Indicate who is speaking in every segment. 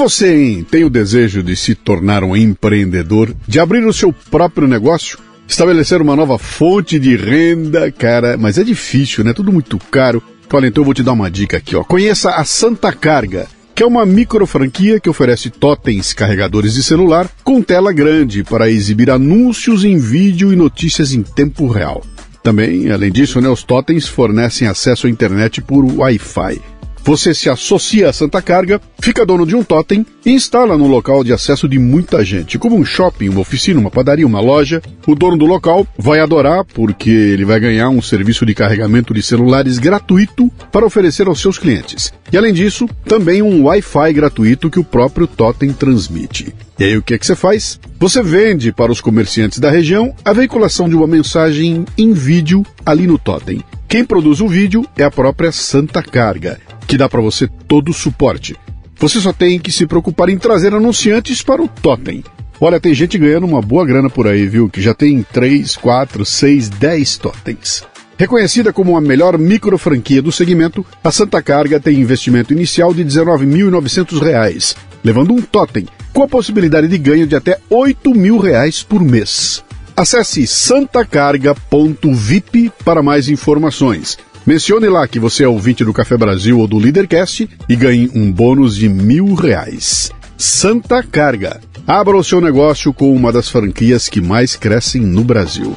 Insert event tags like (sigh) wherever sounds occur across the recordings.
Speaker 1: você, hein, tem o desejo de se tornar um empreendedor, de abrir o seu próprio negócio? Estabelecer uma nova fonte de renda, cara, mas é difícil, né? Tudo muito caro. Olha, então eu vou te dar uma dica aqui, ó. Conheça a Santa Carga, que é uma micro franquia que oferece totens carregadores de celular com tela grande para exibir anúncios em vídeo e notícias em tempo real. Também, além disso, né, os totens fornecem acesso à internet por Wi-Fi. Você se associa à Santa Carga, fica dono de um totem e instala no local de acesso de muita gente, como um shopping, uma oficina, uma padaria, uma loja. O dono do local vai adorar porque ele vai ganhar um serviço de carregamento de celulares gratuito para oferecer aos seus clientes. E além disso, também um Wi-Fi gratuito que o próprio totem transmite. E aí o que, é que você faz? Você vende para os comerciantes da região a veiculação de uma mensagem em vídeo ali no totem. Quem produz o vídeo é a própria Santa Carga que dá para você todo o suporte. Você só tem que se preocupar em trazer anunciantes para o Totem. Olha, tem gente ganhando uma boa grana por aí, viu? Que já tem 3, 4, 6, 10 totens. Reconhecida como a melhor micro franquia do segmento, a Santa Carga tem investimento inicial de R$ 19.900, levando um totem, com a possibilidade de ganho de até 8 mil reais por mês. Acesse santacarga.vip para mais informações. Mencione lá que você é ouvinte do Café Brasil ou do Leadercast e ganhe um bônus de mil reais. Santa Carga. Abra o seu negócio com uma das franquias que mais crescem no Brasil.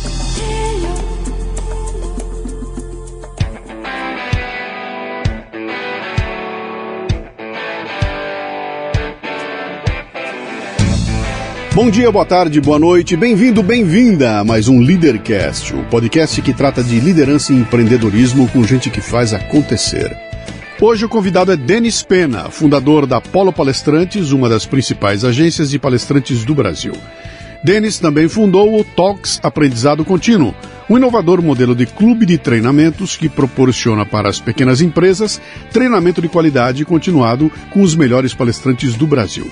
Speaker 1: Bom dia, boa tarde, boa noite, bem-vindo, bem-vinda a mais um Leadercast, o podcast que trata de liderança e empreendedorismo com gente que faz acontecer. Hoje o convidado é Denis Pena, fundador da Polo Palestrantes, uma das principais agências de palestrantes do Brasil. Denis também fundou o Talks Aprendizado Contínuo, um inovador modelo de clube de treinamentos que proporciona para as pequenas empresas treinamento de qualidade continuado com os melhores palestrantes do Brasil.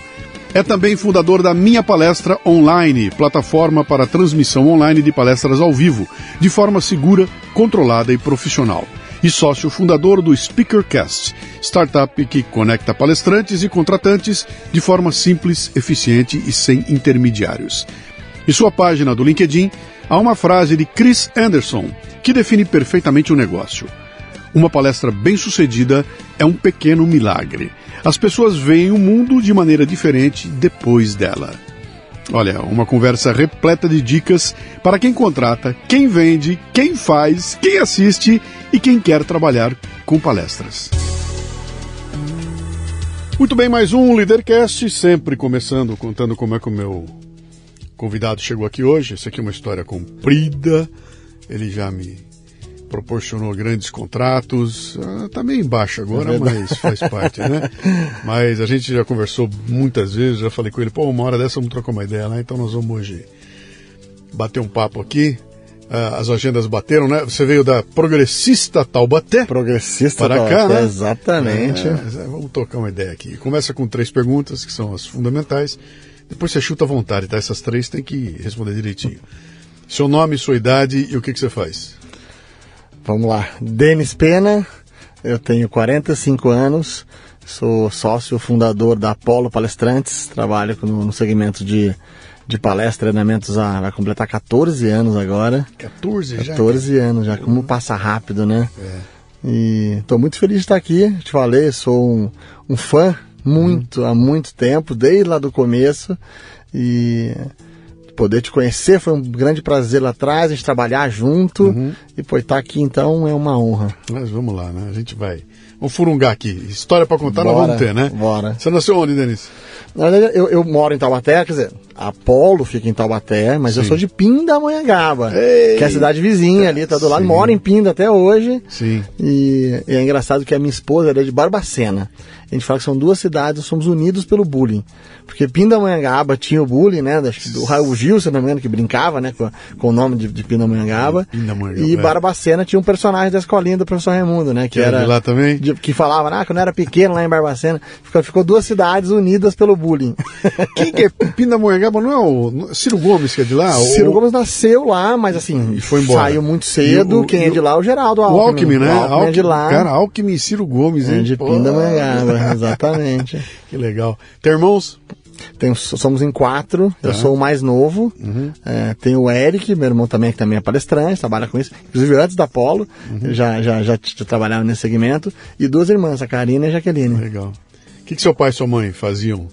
Speaker 1: É também fundador da Minha Palestra Online, plataforma para transmissão online de palestras ao vivo, de forma segura, controlada e profissional. E sócio fundador do SpeakerCast, startup que conecta palestrantes e contratantes de forma simples, eficiente e sem intermediários. Em sua página do LinkedIn, há uma frase de Chris Anderson que define perfeitamente o negócio. Uma palestra bem-sucedida é um pequeno milagre. As pessoas veem o mundo de maneira diferente depois dela. Olha, uma conversa repleta de dicas para quem contrata, quem vende, quem faz, quem assiste e quem quer trabalhar com palestras. Muito bem, mais um Leadercast, sempre começando contando como é que o meu convidado chegou aqui hoje. Essa aqui é uma história comprida. Ele já me proporcionou grandes contratos. Está ah, meio embaixo agora, é mas faz parte, né? (laughs) Mas a gente já conversou muitas vezes, já falei com ele, pô, uma hora dessa vamos trocar uma ideia lá, então nós vamos hoje bater um papo aqui. Ah, as agendas bateram, né? Você veio da Progressista Taubaté.
Speaker 2: Progressista para Taubaté, cá, né? exatamente. É,
Speaker 1: é, vamos tocar uma ideia aqui. Começa com três perguntas, que são as fundamentais. Depois você chuta à vontade, tá? Essas três tem que responder direitinho. Seu nome, sua idade e o que, que você faz?
Speaker 2: Vamos lá. Denis Pena, eu tenho 45 anos, sou sócio fundador da Apolo Palestrantes, trabalho no, no segmento de, de palestra, treinamentos há, vai completar 14 anos agora.
Speaker 1: 14
Speaker 2: já? 14 anos já, como passa rápido, né? É. E estou muito feliz de estar aqui, te falei, sou um, um fã muito, há muito tempo, desde lá do começo. E poder te conhecer foi um grande prazer lá atrás, a gente trabalhar junto.
Speaker 1: Uhum.
Speaker 2: E pô, estar aqui então é uma honra.
Speaker 1: Mas vamos lá, né? A gente vai. Vamos furungar aqui. História para contar nós
Speaker 2: Bora,
Speaker 1: vamos ter, né?
Speaker 2: bora.
Speaker 1: Você nasceu onde, Denis?
Speaker 2: Na verdade, eu, eu moro em Taubaté, quer dizer, Apolo fica em Taubaté, mas eu
Speaker 1: Sim.
Speaker 2: sou de Pindamonhangaba,
Speaker 1: Ei!
Speaker 2: que é a cidade vizinha ali, tá do lado,
Speaker 1: Sim.
Speaker 2: moro em Pinda até hoje.
Speaker 1: Sim.
Speaker 2: E, e é engraçado que a minha esposa é de Barbacena. A gente fala que são duas cidades, somos unidos pelo bullying. Porque Pindamonhangaba tinha o bullying, né? Do Raul Gil, se não me engano, que brincava, né? Com, com o nome de, de Pindamonhangaba.
Speaker 1: Pindamonhangaba,
Speaker 2: E
Speaker 1: é.
Speaker 2: Barbacena tinha um personagem da escolinha do professor Raimundo, né? Que
Speaker 1: Que era de lá também?
Speaker 2: de- que falava, ah, quando eu era pequeno lá em Barbacena, ficou, ficou duas cidades unidas pelo bullying. (laughs)
Speaker 1: Quem que é Pindamonhangaba? Não é o é Ciro Gomes que é de lá?
Speaker 2: Ciro Gomes nasceu lá, mas assim,
Speaker 1: E foi embora.
Speaker 2: saiu muito cedo.
Speaker 1: O-
Speaker 2: Quem é de lá é o Geraldo
Speaker 1: O
Speaker 2: Alckmin.
Speaker 1: Alckmin, né?
Speaker 2: O Alckmin é de lá.
Speaker 1: Cara, Alckmin e Ciro Gomes,
Speaker 2: é
Speaker 1: hein?
Speaker 2: de
Speaker 1: Pô,
Speaker 2: Pindamonhangaba, (laughs) exatamente.
Speaker 1: Que legal. Tem irmãos?
Speaker 2: Tem, somos em quatro, eu
Speaker 1: Tá.
Speaker 2: sou o mais novo.
Speaker 1: Uhum.
Speaker 2: É, tem o Eric, meu irmão também, que também é palestrante, trabalha com isso. Inclusive antes da Polo,
Speaker 1: Uhum.
Speaker 2: já, já, já, t- trabalhava nesse segmento. E duas irmãs, a Karina e a Jaqueline.
Speaker 1: Legal. O que, que seu pai e sua mãe faziam?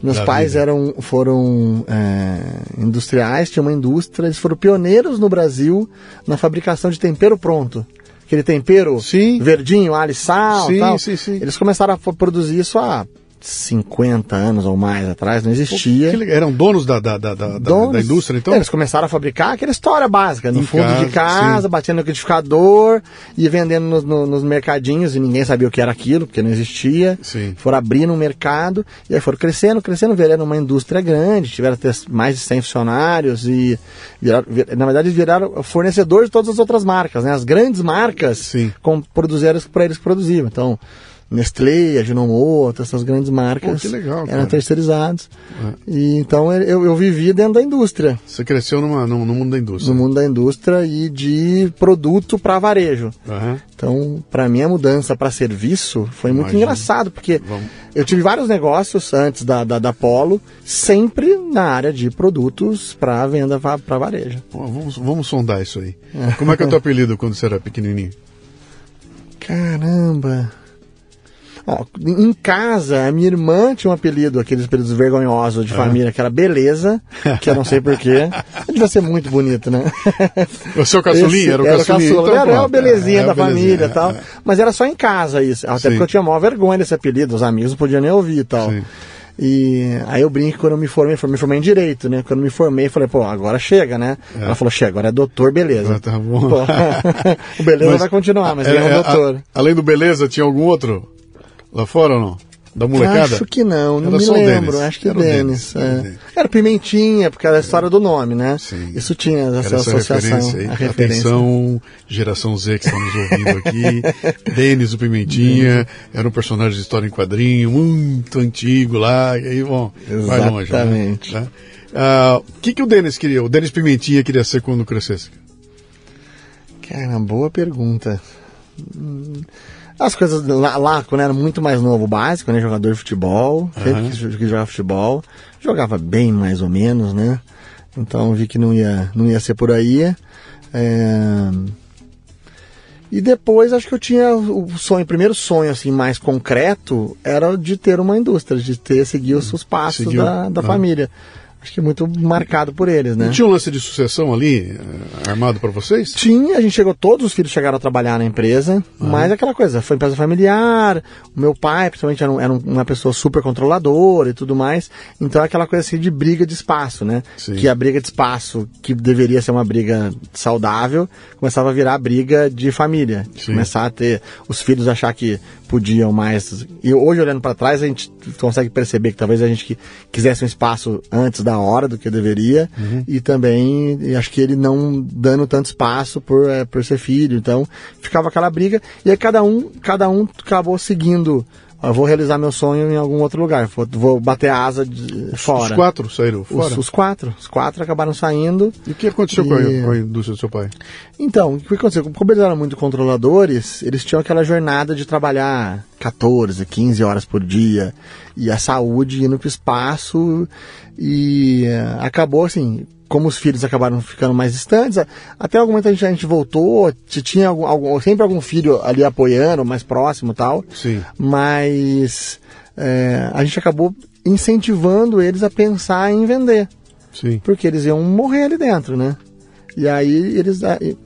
Speaker 2: Meus
Speaker 1: da
Speaker 2: pais
Speaker 1: vida.
Speaker 2: eram, foram é, industriais, tinham uma indústria, eles foram pioneiros no Brasil na fabricação de tempero pronto. Aquele tempero
Speaker 1: Sim.
Speaker 2: verdinho, alho e sal
Speaker 1: Sim,
Speaker 2: tal.
Speaker 1: sim, sim.
Speaker 2: Eles começaram a produzir isso há 50 anos ou mais atrás, não existia.
Speaker 1: Legal. Eram donos da, da, da, da,
Speaker 2: Donos-
Speaker 1: da indústria, então?
Speaker 2: É, Eles começaram a fabricar aquela história básica, no
Speaker 1: Em
Speaker 2: fundo
Speaker 1: casa,
Speaker 2: de casa,
Speaker 1: sim.
Speaker 2: batendo no liquidificador e vendendo nos, no- nos mercadinhos e ninguém sabia o que era aquilo, porque não existia.
Speaker 1: Sim.
Speaker 2: Foram abrindo um mercado e aí foram crescendo, crescendo, viraram uma indústria grande, tiveram mais de 100 funcionários e viraram, vir- na verdade viraram fornecedores de todas as outras marcas, né? As grandes marcas
Speaker 1: Sim.
Speaker 2: com, produziram para eles que produziam. Então, Nestlé, Ajinomoto, essas grandes marcas
Speaker 1: Pô, que legal,
Speaker 2: eram terceirizados.
Speaker 1: É.
Speaker 2: E então eu, eu vivi dentro da indústria
Speaker 1: Você cresceu numa, no, no mundo da indústria.
Speaker 2: no mundo da indústria e de produto para varejo.
Speaker 1: Aham.
Speaker 2: Então, para mim, a mudança para serviço foi muito
Speaker 1: Imagino.
Speaker 2: engraçado, porque
Speaker 1: Vamos.
Speaker 2: eu tive vários negócios antes da, da, da Polo, sempre na área de produtos para venda para varejo.
Speaker 1: Pô, vamos, vamos sondar isso aí. Como é que é o teu apelido quando você era pequenininho? (laughs)
Speaker 2: Caramba! Ó, em casa, a minha irmã tinha um apelido, aqueles apelidos vergonhosos de família, que era Beleza, que eu não sei porquê. (laughs) Devia ser muito bonito, né?
Speaker 1: O seu caçulinha?
Speaker 2: Esse-
Speaker 1: era o
Speaker 2: era
Speaker 1: caçulinha?
Speaker 2: caçula.
Speaker 1: Então,
Speaker 2: era, era
Speaker 1: pronto.
Speaker 2: belezinha
Speaker 1: É,
Speaker 2: da
Speaker 1: a belezinha,
Speaker 2: família e
Speaker 1: é,
Speaker 2: tal.
Speaker 1: é.
Speaker 2: Mas era só em casa isso. Até
Speaker 1: Sim.
Speaker 2: porque eu tinha maior vergonha desse apelido, os amigos não podiam nem ouvir e tal.
Speaker 1: Sim.
Speaker 2: E aí eu brinco quando eu me formei, me formei em direito, né? Quando eu me formei, falei, pô, agora chega, né? Ela falou, chega, agora é doutor, beleza.
Speaker 1: Ah, tá bom.
Speaker 2: Pô, (laughs) o beleza
Speaker 1: Mas-
Speaker 2: vai continuar, mas
Speaker 1: É,
Speaker 2: ele é um
Speaker 1: é,
Speaker 2: doutor.
Speaker 1: a- além do Beleza, tinha algum outro lá fora ou não? Da molecada?
Speaker 2: Acho que não, não
Speaker 1: Era
Speaker 2: me
Speaker 1: só o
Speaker 2: lembro.
Speaker 1: Denis.
Speaker 2: Acho que
Speaker 1: Era o
Speaker 2: Denis. É. Era Pimentinha, porque era a história do nome, né?
Speaker 1: Sim.
Speaker 2: Isso tinha essa,
Speaker 1: essa
Speaker 2: associação.
Speaker 1: referência aí.
Speaker 2: a referência.
Speaker 1: Atenção, geração Z que estamos ouvindo aqui. (laughs) Denis o Pimentinha, era um personagem de história em quadrinho, muito antigo lá, e aí, bom, vai longe. né?
Speaker 2: Exatamente.
Speaker 1: Né? Ah, O que, que o Denis queria? O Denis Pimentinha queria ser quando crescesse?
Speaker 2: Cara, boa pergunta. Hum, As coisas lá, lá, quando era muito mais novo, básico, né? Jogador de futebol, sempre
Speaker 1: Aham.
Speaker 2: quis, quis jogar futebol. Jogava bem, mais ou menos, né? Então vi que não ia, não ia ser por aí. É, E depois acho que eu tinha o sonho, o primeiro sonho assim mais concreto era de ter uma indústria, de ter seguir os, os passos
Speaker 1: Seguiu.
Speaker 2: da, da
Speaker 1: Ah.
Speaker 2: família. Acho que muito marcado por eles, né?
Speaker 1: Não tinha um lance de sucessão ali, eh, armado para vocês?
Speaker 2: Tinha, a gente chegou, todos os filhos chegaram a trabalhar na empresa, mas aquela coisa, foi empresa familiar, o meu pai, principalmente, era, um- era um- uma pessoa super controladora e tudo mais, então é aquela coisa assim de briga de espaço, né?
Speaker 1: Sim.
Speaker 2: Que a briga de espaço, que deveria ser uma briga saudável, começava a virar briga de família. Começar a ter os filhos achar que podiam mais. E hoje, olhando para trás, a gente consegue perceber que talvez a gente que- quisesse um espaço antes da hora do que deveria, e também e acho que ele não dando tanto espaço por, eh, por ser filho. Então, ficava aquela briga, e aí cada um, cada um acabou seguindo. "Ó, Eu vou realizar meu sonho em algum outro lugar, vou, vou bater a asa de, fora.
Speaker 1: Os quatro saíram fora?
Speaker 2: Os, os quatro. Os quatro acabaram saindo.
Speaker 1: E o que aconteceu com, a,
Speaker 2: E-
Speaker 1: com a indústria do seu pai?
Speaker 2: Então, o que aconteceu? Como eles eram muito controladores, eles tinham aquela jornada de trabalhar 14, 15 horas por dia, e a saúde indo para o espaço, e uh, acabou assim, como os filhos acabaram ficando mais distantes, até algum momento a gente, a gente voltou, tinha algum, algum, sempre algum filho ali apoiando, mais próximo tal,
Speaker 1: Sim.
Speaker 2: mas é, a gente acabou incentivando eles a pensar em vender.
Speaker 1: Sim.
Speaker 2: Porque eles iam morrer ali dentro, né? E aí eles,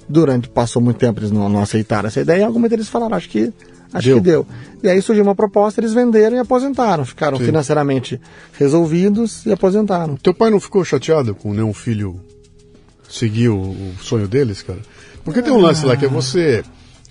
Speaker 2: durante, passou muito tempo, eles não, não aceitaram essa ideia, e em algum momento eles falaram, acho que acho deu. que deu. E aí surgiu uma proposta, eles venderam e aposentaram, ficaram Sim. financeiramente resolvidos e aposentaram.
Speaker 1: Teu pai não ficou chateado com nenhum filho seguir o, o sonho deles, cara? Porque tem um lance lá que é você.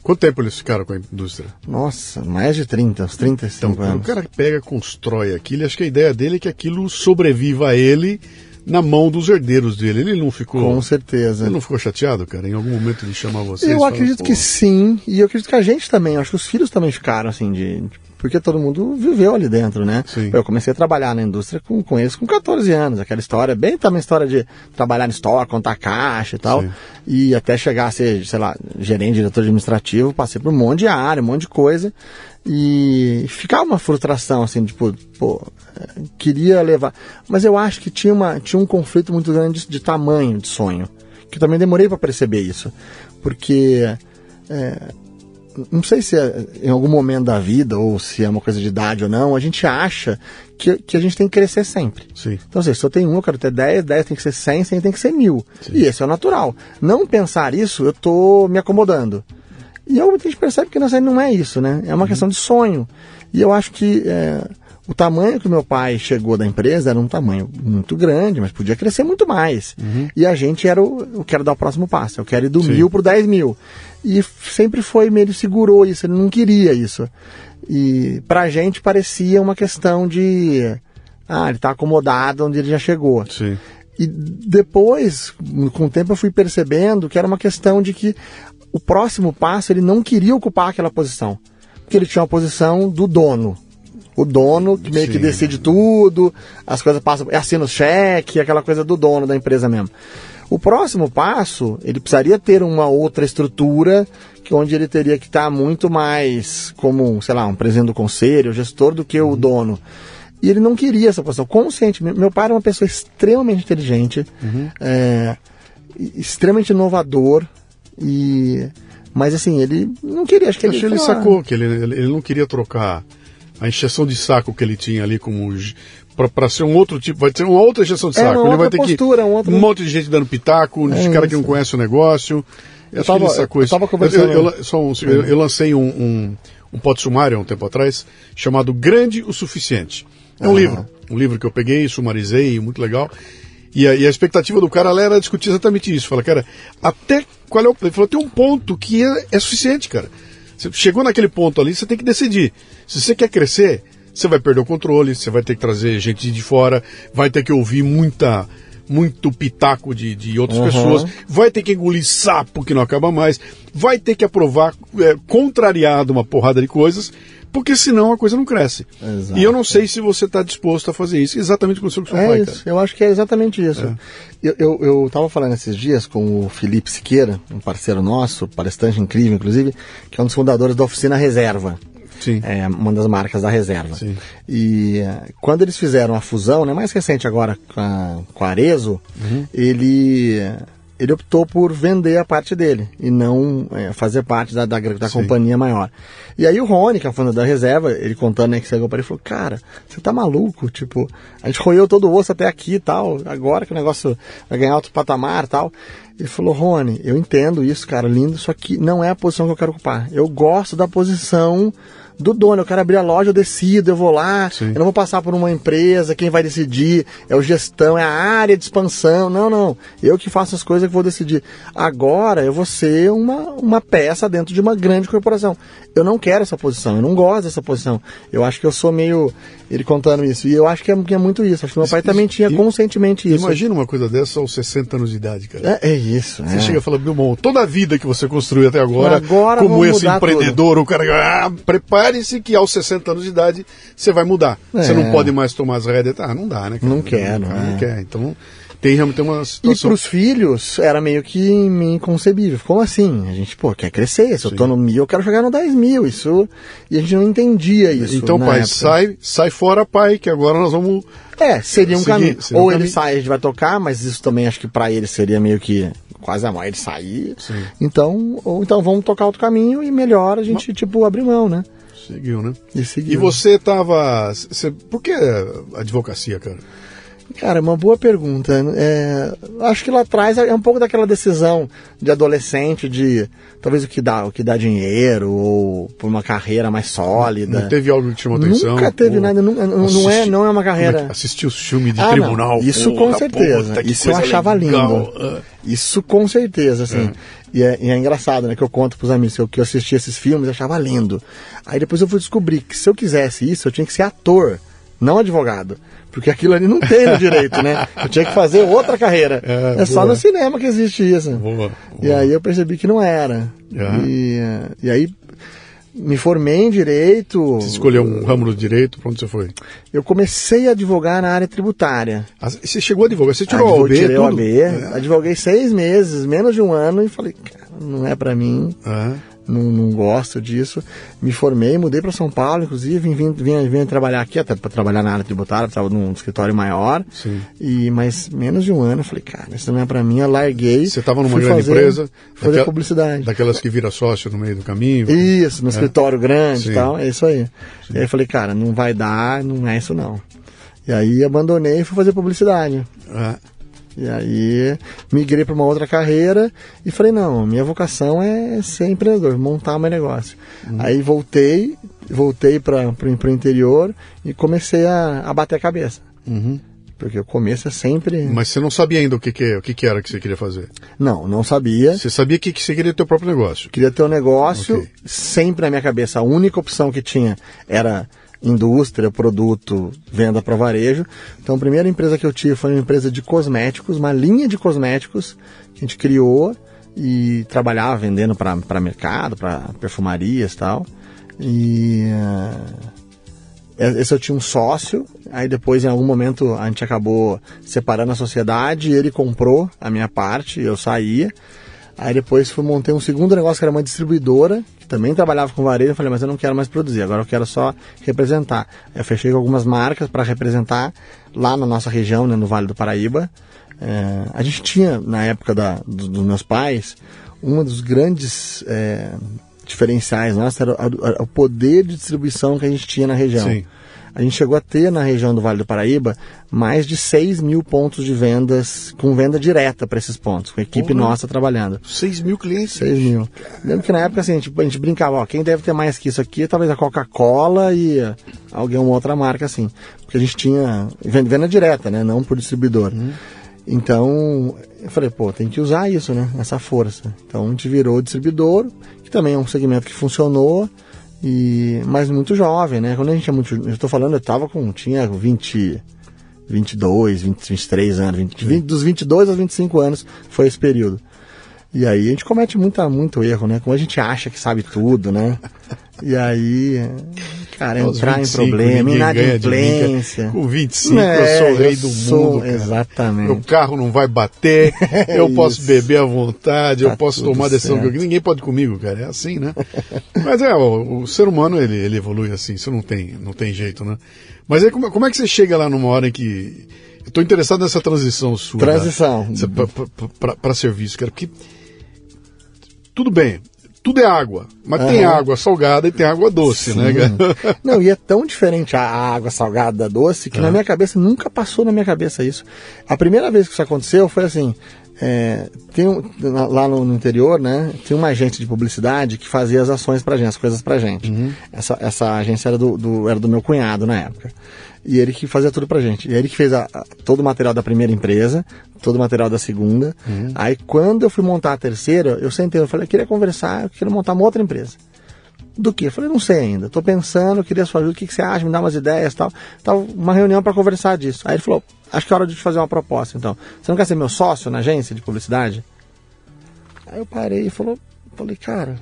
Speaker 1: Quanto tempo eles ficaram com a indústria?
Speaker 2: Nossa, mais de 30, uns 35
Speaker 1: então,
Speaker 2: anos.
Speaker 1: O cara pega, constrói aquilo, acho que a ideia dele é que aquilo sobreviva a ele na mão dos herdeiros dele. Ele não ficou.
Speaker 2: Com certeza.
Speaker 1: Ele não ficou chateado, cara, em algum momento de chamar vocês?
Speaker 2: Eu acredito que sim, e eu acredito que a gente também, acho que os filhos também ficaram assim de. Porque todo mundo viveu ali dentro, né?
Speaker 1: Sim.
Speaker 2: Eu comecei a trabalhar na indústria com, com eles com 14 anos, aquela história, bem também história de trabalhar em estoque, contar caixa e tal. Sim. E até chegar a ser, sei lá, gerente, diretor administrativo, passei por um monte de área, um monte de coisa. E ficava uma frustração, assim, tipo, pô, queria levar. Mas eu acho que tinha, uma, tinha um conflito muito grande de, de tamanho de sonho. Que eu também demorei para perceber isso. Porque. É, não sei se é em algum momento da vida ou se é uma coisa de idade ou não, a gente acha que, que a gente tem que crescer sempre.
Speaker 1: Sim.
Speaker 2: Então, assim, se eu tenho um, eu quero ter 10, 10 tem que ser 100, 100 tem que ser mil. Sim. E esse é o natural. Não pensar isso, eu tô me acomodando. E eu, a gente percebe que não é isso, né? É uma uhum. questão de sonho. E eu acho que é, o tamanho que o meu pai chegou da empresa era um tamanho muito grande, mas podia crescer muito mais.
Speaker 1: Uhum.
Speaker 2: E a gente era o, eu quero dar o próximo passo, eu quero ir do Sim. mil para o 10 mil. E sempre foi, ele segurou isso, ele não queria isso. E pra gente parecia uma questão de. Ah, ele está acomodado onde ele já chegou.
Speaker 1: Sim.
Speaker 2: E depois, com o tempo, eu fui percebendo que era uma questão de que o próximo passo ele não queria ocupar aquela posição. Porque ele tinha uma posição do dono. O dono que meio Sim. que decide tudo, as coisas passam, assina o cheque, aquela coisa do dono da empresa mesmo. O próximo passo, ele precisaria ter uma outra estrutura, que onde ele teria que estar muito mais como, sei lá, um presidente do conselho, gestor, do que o uhum. dono. E ele não queria essa posição, consciente. Meu pai era uma pessoa extremamente inteligente,
Speaker 1: uhum.
Speaker 2: é, extremamente inovador, e mas assim, ele não queria, acho que
Speaker 1: ele, ele sacou que ele, ele não queria trocar a injeção de saco que ele tinha ali como para ser um outro tipo, vai ser uma outra injeção de é, saco. ele vai ter
Speaker 2: postura,
Speaker 1: que
Speaker 2: um, outro...
Speaker 1: um monte de gente dando pitaco, é de cara que não conhece o negócio.
Speaker 2: Eu, tava, eu, tava conversando.
Speaker 1: Eu, eu, só um, eu, eu lancei um, um, um pote sumário há um tempo atrás chamado Grande o Suficiente. É um uhum. livro, um livro que eu peguei, sumarizei, muito legal. E a, e a expectativa do cara era discutir exatamente isso. Fala, cara, até qual é o. Ele falou, tem um ponto que é, é suficiente, cara. Você chegou naquele ponto ali, você tem que decidir. Se você quer crescer, você vai perder o controle, você vai ter que trazer gente de fora, vai ter que ouvir muita muito pitaco de, de outras uhum. pessoas, vai ter que engolir sapo que não acaba mais, vai ter que aprovar é, contrariado uma porrada de coisas, porque senão a coisa não cresce.
Speaker 2: Exato.
Speaker 1: E eu não sei se você está disposto a fazer isso, exatamente como o seu
Speaker 2: é
Speaker 1: pai.
Speaker 2: Isso. Eu acho que é exatamente isso. É. Eu estava falando esses dias com o Felipe Siqueira, um parceiro nosso, palestrante incrível, inclusive, que é um dos fundadores da oficina Reserva.
Speaker 1: Sim.
Speaker 2: É uma das marcas da reserva.
Speaker 1: Sim.
Speaker 2: E uh, quando eles fizeram a fusão, né, mais recente agora com a, com a Arezo,
Speaker 1: uhum.
Speaker 2: ele ele optou por vender a parte dele e não é, fazer parte da, da, da companhia maior. E aí o Rony, que é o fundador da reserva, ele contando né, que chegou para ele falou, cara, você tá maluco? Tipo, a gente roeu todo o osso até aqui e tal, agora que o negócio vai ganhar outro patamar e tal. Ele falou, Rony, eu entendo isso, cara, lindo, só que não é a posição que eu quero ocupar. Eu gosto da posição do dono. Eu quero abrir a loja, eu decido, eu vou lá,
Speaker 1: Sim.
Speaker 2: eu não vou passar por uma empresa, quem vai decidir é o gestão, é a área de expansão. Não, não. Eu que faço as coisas que vou decidir. Agora eu vou ser uma, uma peça dentro de uma grande corporação. Eu não quero essa posição, eu não gosto dessa posição. Eu acho que eu sou meio. Ele contando isso. E eu acho que é, que é muito isso. Acho que meu pai também tinha conscientemente isso.
Speaker 1: Imagina uma coisa dessa aos 60 anos de idade, cara.
Speaker 2: É, é isso.
Speaker 1: Você
Speaker 2: é.
Speaker 1: chega e fala, meu irmão, toda a vida que você construiu até agora,
Speaker 2: agora
Speaker 1: como esse empreendedor, tudo. o cara. Ah, prepare-se que aos 60 anos de idade você vai mudar. É. Você não pode mais tomar as rédeas. Ah, não dá, né?
Speaker 2: Cara? Não quero.
Speaker 1: Não, não,
Speaker 2: é.
Speaker 1: quer. Então tem realmente uma
Speaker 2: E
Speaker 1: situação.
Speaker 2: pros filhos era meio que inconcebível. Como assim? A gente, pô, quer crescer. Se eu tô no mil, eu quero chegar no 10 mil. Isso. E a gente não entendia isso.
Speaker 1: Então, pai,
Speaker 2: época.
Speaker 1: sai, sai fora, pai, que agora nós vamos.
Speaker 2: É, seria um
Speaker 1: Seguir-
Speaker 2: caminho.
Speaker 1: seria um
Speaker 2: Ou ele
Speaker 1: caminho.
Speaker 2: sai, a gente vai tocar, mas isso também acho que pra ele seria meio que quase a mão ele sair. Então, ou então vamos tocar outro caminho e melhor a gente, tipo, abrir mão, né?
Speaker 1: Seguiu, né?
Speaker 2: E seguir.
Speaker 1: E você tava. Você, por que advocacia, cara?
Speaker 2: Cara, é uma boa pergunta. É, acho que lá atrás é um pouco daquela decisão de adolescente de talvez o que dá, o que dá dinheiro ou por uma carreira mais sólida.
Speaker 1: Não teve algo que te chamou atenção?
Speaker 2: Nunca teve
Speaker 1: Pô,
Speaker 2: nada, não, não, não é,
Speaker 1: assisti-
Speaker 2: não é uma carreira.
Speaker 1: É que- Assistir os filmes de
Speaker 2: Ah, não.
Speaker 1: tribunal.
Speaker 2: Isso
Speaker 1: Porra,
Speaker 2: com certeza. Isso eu achava
Speaker 1: legal.
Speaker 2: lindo.
Speaker 1: Ah,
Speaker 2: Isso com certeza, assim. E, é, e é engraçado, né? Que eu conto pros amigos que eu, que eu assisti esses filmes e achava lindo. Aí depois eu fui descobrir que se eu quisesse isso, eu tinha que ser ator, não advogado. Porque aquilo ali não tem no direito, né? Eu tinha que fazer outra carreira.
Speaker 1: É,
Speaker 2: É, só no cinema que existe isso.
Speaker 1: Boa,
Speaker 2: E
Speaker 1: boa.
Speaker 2: aí eu percebi que não era.
Speaker 1: Ah.
Speaker 2: E, e aí me formei em direito.
Speaker 1: Você escolheu um ramo do direito, pra onde você foi?
Speaker 2: Eu comecei a advogar na área tributária.
Speaker 1: Ah, Você chegou a advogar, você tirou a
Speaker 2: Advo-
Speaker 1: OAB,
Speaker 2: tirei
Speaker 1: tudo?
Speaker 2: o AB, advoguei seis meses, menos de um ano, e falei, cara, não é pra mim,
Speaker 1: Ah,
Speaker 2: não, não gosto disso. Me formei, mudei pra São Paulo, inclusive, vim, vim, vim, vim trabalhar aqui, até pra trabalhar na área tributária, estava num escritório maior.
Speaker 1: Sim.
Speaker 2: E, mas menos de um ano, eu falei, cara, isso não é pra mim, eu larguei.
Speaker 1: Você estava numa grande
Speaker 2: fazer-
Speaker 1: empresa,
Speaker 2: Fazer
Speaker 1: daquela-
Speaker 2: publicidade.
Speaker 1: daquelas que vira sócio no meio do caminho.
Speaker 2: Isso, no escritório grande
Speaker 1: Sim.
Speaker 2: e tal, é isso aí. E aí eu falei, cara, não vai dar, não é isso não. E aí abandonei e fui fazer publicidade.
Speaker 1: Ah,
Speaker 2: E aí migrei para uma outra carreira e falei, não, minha vocação é ser empreendedor, montar meu negócio. Aí voltei, voltei para o interior e comecei a, a bater a cabeça.
Speaker 1: uhum.
Speaker 2: Porque o começo é sempre.
Speaker 1: Mas você não sabia ainda o que, que, o que, que era que você queria fazer.
Speaker 2: Não, não sabia.
Speaker 1: Você sabia que, que você queria ter o próprio negócio.
Speaker 2: Queria ter um negócio,
Speaker 1: Ok.
Speaker 2: sempre na minha cabeça. A única opção que tinha era indústria, produto, venda para varejo. Então a primeira empresa que eu tive foi uma empresa de cosméticos, uma linha de cosméticos que a gente criou e trabalhava vendendo para mercado, para perfumarias e tal. E eh, esse eu tinha um sócio, aí depois em algum momento a gente acabou separando a sociedade, ele comprou a minha parte, eu saía. Aí depois fui montei um segundo negócio que era uma distribuidora, também trabalhava com varejo. Eu falei, mas eu não quero mais produzir, agora eu quero só representar. Eu fechei com algumas marcas para representar lá na nossa região, né, no Vale do Paraíba. É, a gente tinha, na época da, do- dos meus pais, um dos grandes é, diferenciais nossos era o poder de distribuição que a gente tinha na região.
Speaker 1: Sim.
Speaker 2: A gente chegou a ter na região do Vale do Paraíba mais de 6 mil pontos de vendas, com venda direta para esses pontos, com a equipe
Speaker 1: Porra.
Speaker 2: nossa trabalhando.
Speaker 1: 6 mil clientes.
Speaker 2: 6 mil. Lembro que na época assim, a gente, a gente brincava, ó, quem deve ter mais que isso aqui, talvez a Coca-Cola e alguém, uma outra marca assim. Porque a gente tinha venda, venda direta, né? Não por distribuidor. Então, eu falei, pô, tem que usar isso, né? Essa força. Então a gente virou distribuidor, que também é um segmento que funcionou, e mas muito jovem, né? Quando a gente é muito. Eu tô falando, eu tava com. Tinha 20. 22, 20, 23 anos, 20, 20, dos 22 aos 25 anos foi esse período. E aí a gente comete muita, muito erro, né? Como a gente acha que sabe tudo, né? E aí, cara,
Speaker 1: Aos
Speaker 2: entrar
Speaker 1: 25,
Speaker 2: em problema, inadimplência.
Speaker 1: Com 25
Speaker 2: É,
Speaker 1: eu sou o rei
Speaker 2: eu
Speaker 1: do
Speaker 2: sou-
Speaker 1: mundo. Cara.
Speaker 2: exatamente.
Speaker 1: Meu carro não vai bater, (laughs) eu posso beber à vontade, eu
Speaker 2: Tá
Speaker 1: posso
Speaker 2: tudo
Speaker 1: tomar a decisão que eu. Ninguém pode comigo, cara. É assim, né? Mas é, o, o ser humano ele, ele evolui assim, isso não tem, não tem jeito, né? Mas aí como, como é que você chega lá numa hora em que. Eu tô interessado nessa transição sua.
Speaker 2: Transição.
Speaker 1: para serviço, cara, porque. Tudo bem, tudo é água, mas tem
Speaker 2: Aham.
Speaker 1: água salgada e tem água doce, né, cara? (laughs)
Speaker 2: Não, e é tão diferente a água salgada da doce que na minha cabeça nunca passou na minha cabeça isso. A primeira vez que isso aconteceu foi assim. é, tem um- lá no, no interior, né? Tinha uma agência de publicidade que fazia as ações pra gente, as coisas pra gente. Essa, essa agência era do, do- era do meu cunhado na época. E ele que fazia tudo pra gente. E ele que fez a- a- todo o material da primeira empresa, todo o material da segunda. Aí quando eu fui montar a terceira, eu sentei, eu falei, eu queria conversar, eu queria montar uma outra empresa. Do que? Eu falei, não sei ainda. Tô pensando, queria sua ajuda, o que, que você acha? Me dá umas ideias e tal. Tava uma reunião para conversar disso. Aí ele falou, acho que é hora de te fazer uma proposta, então. Você não quer ser meu sócio na agência de publicidade? Aí eu parei e falou, falei, cara,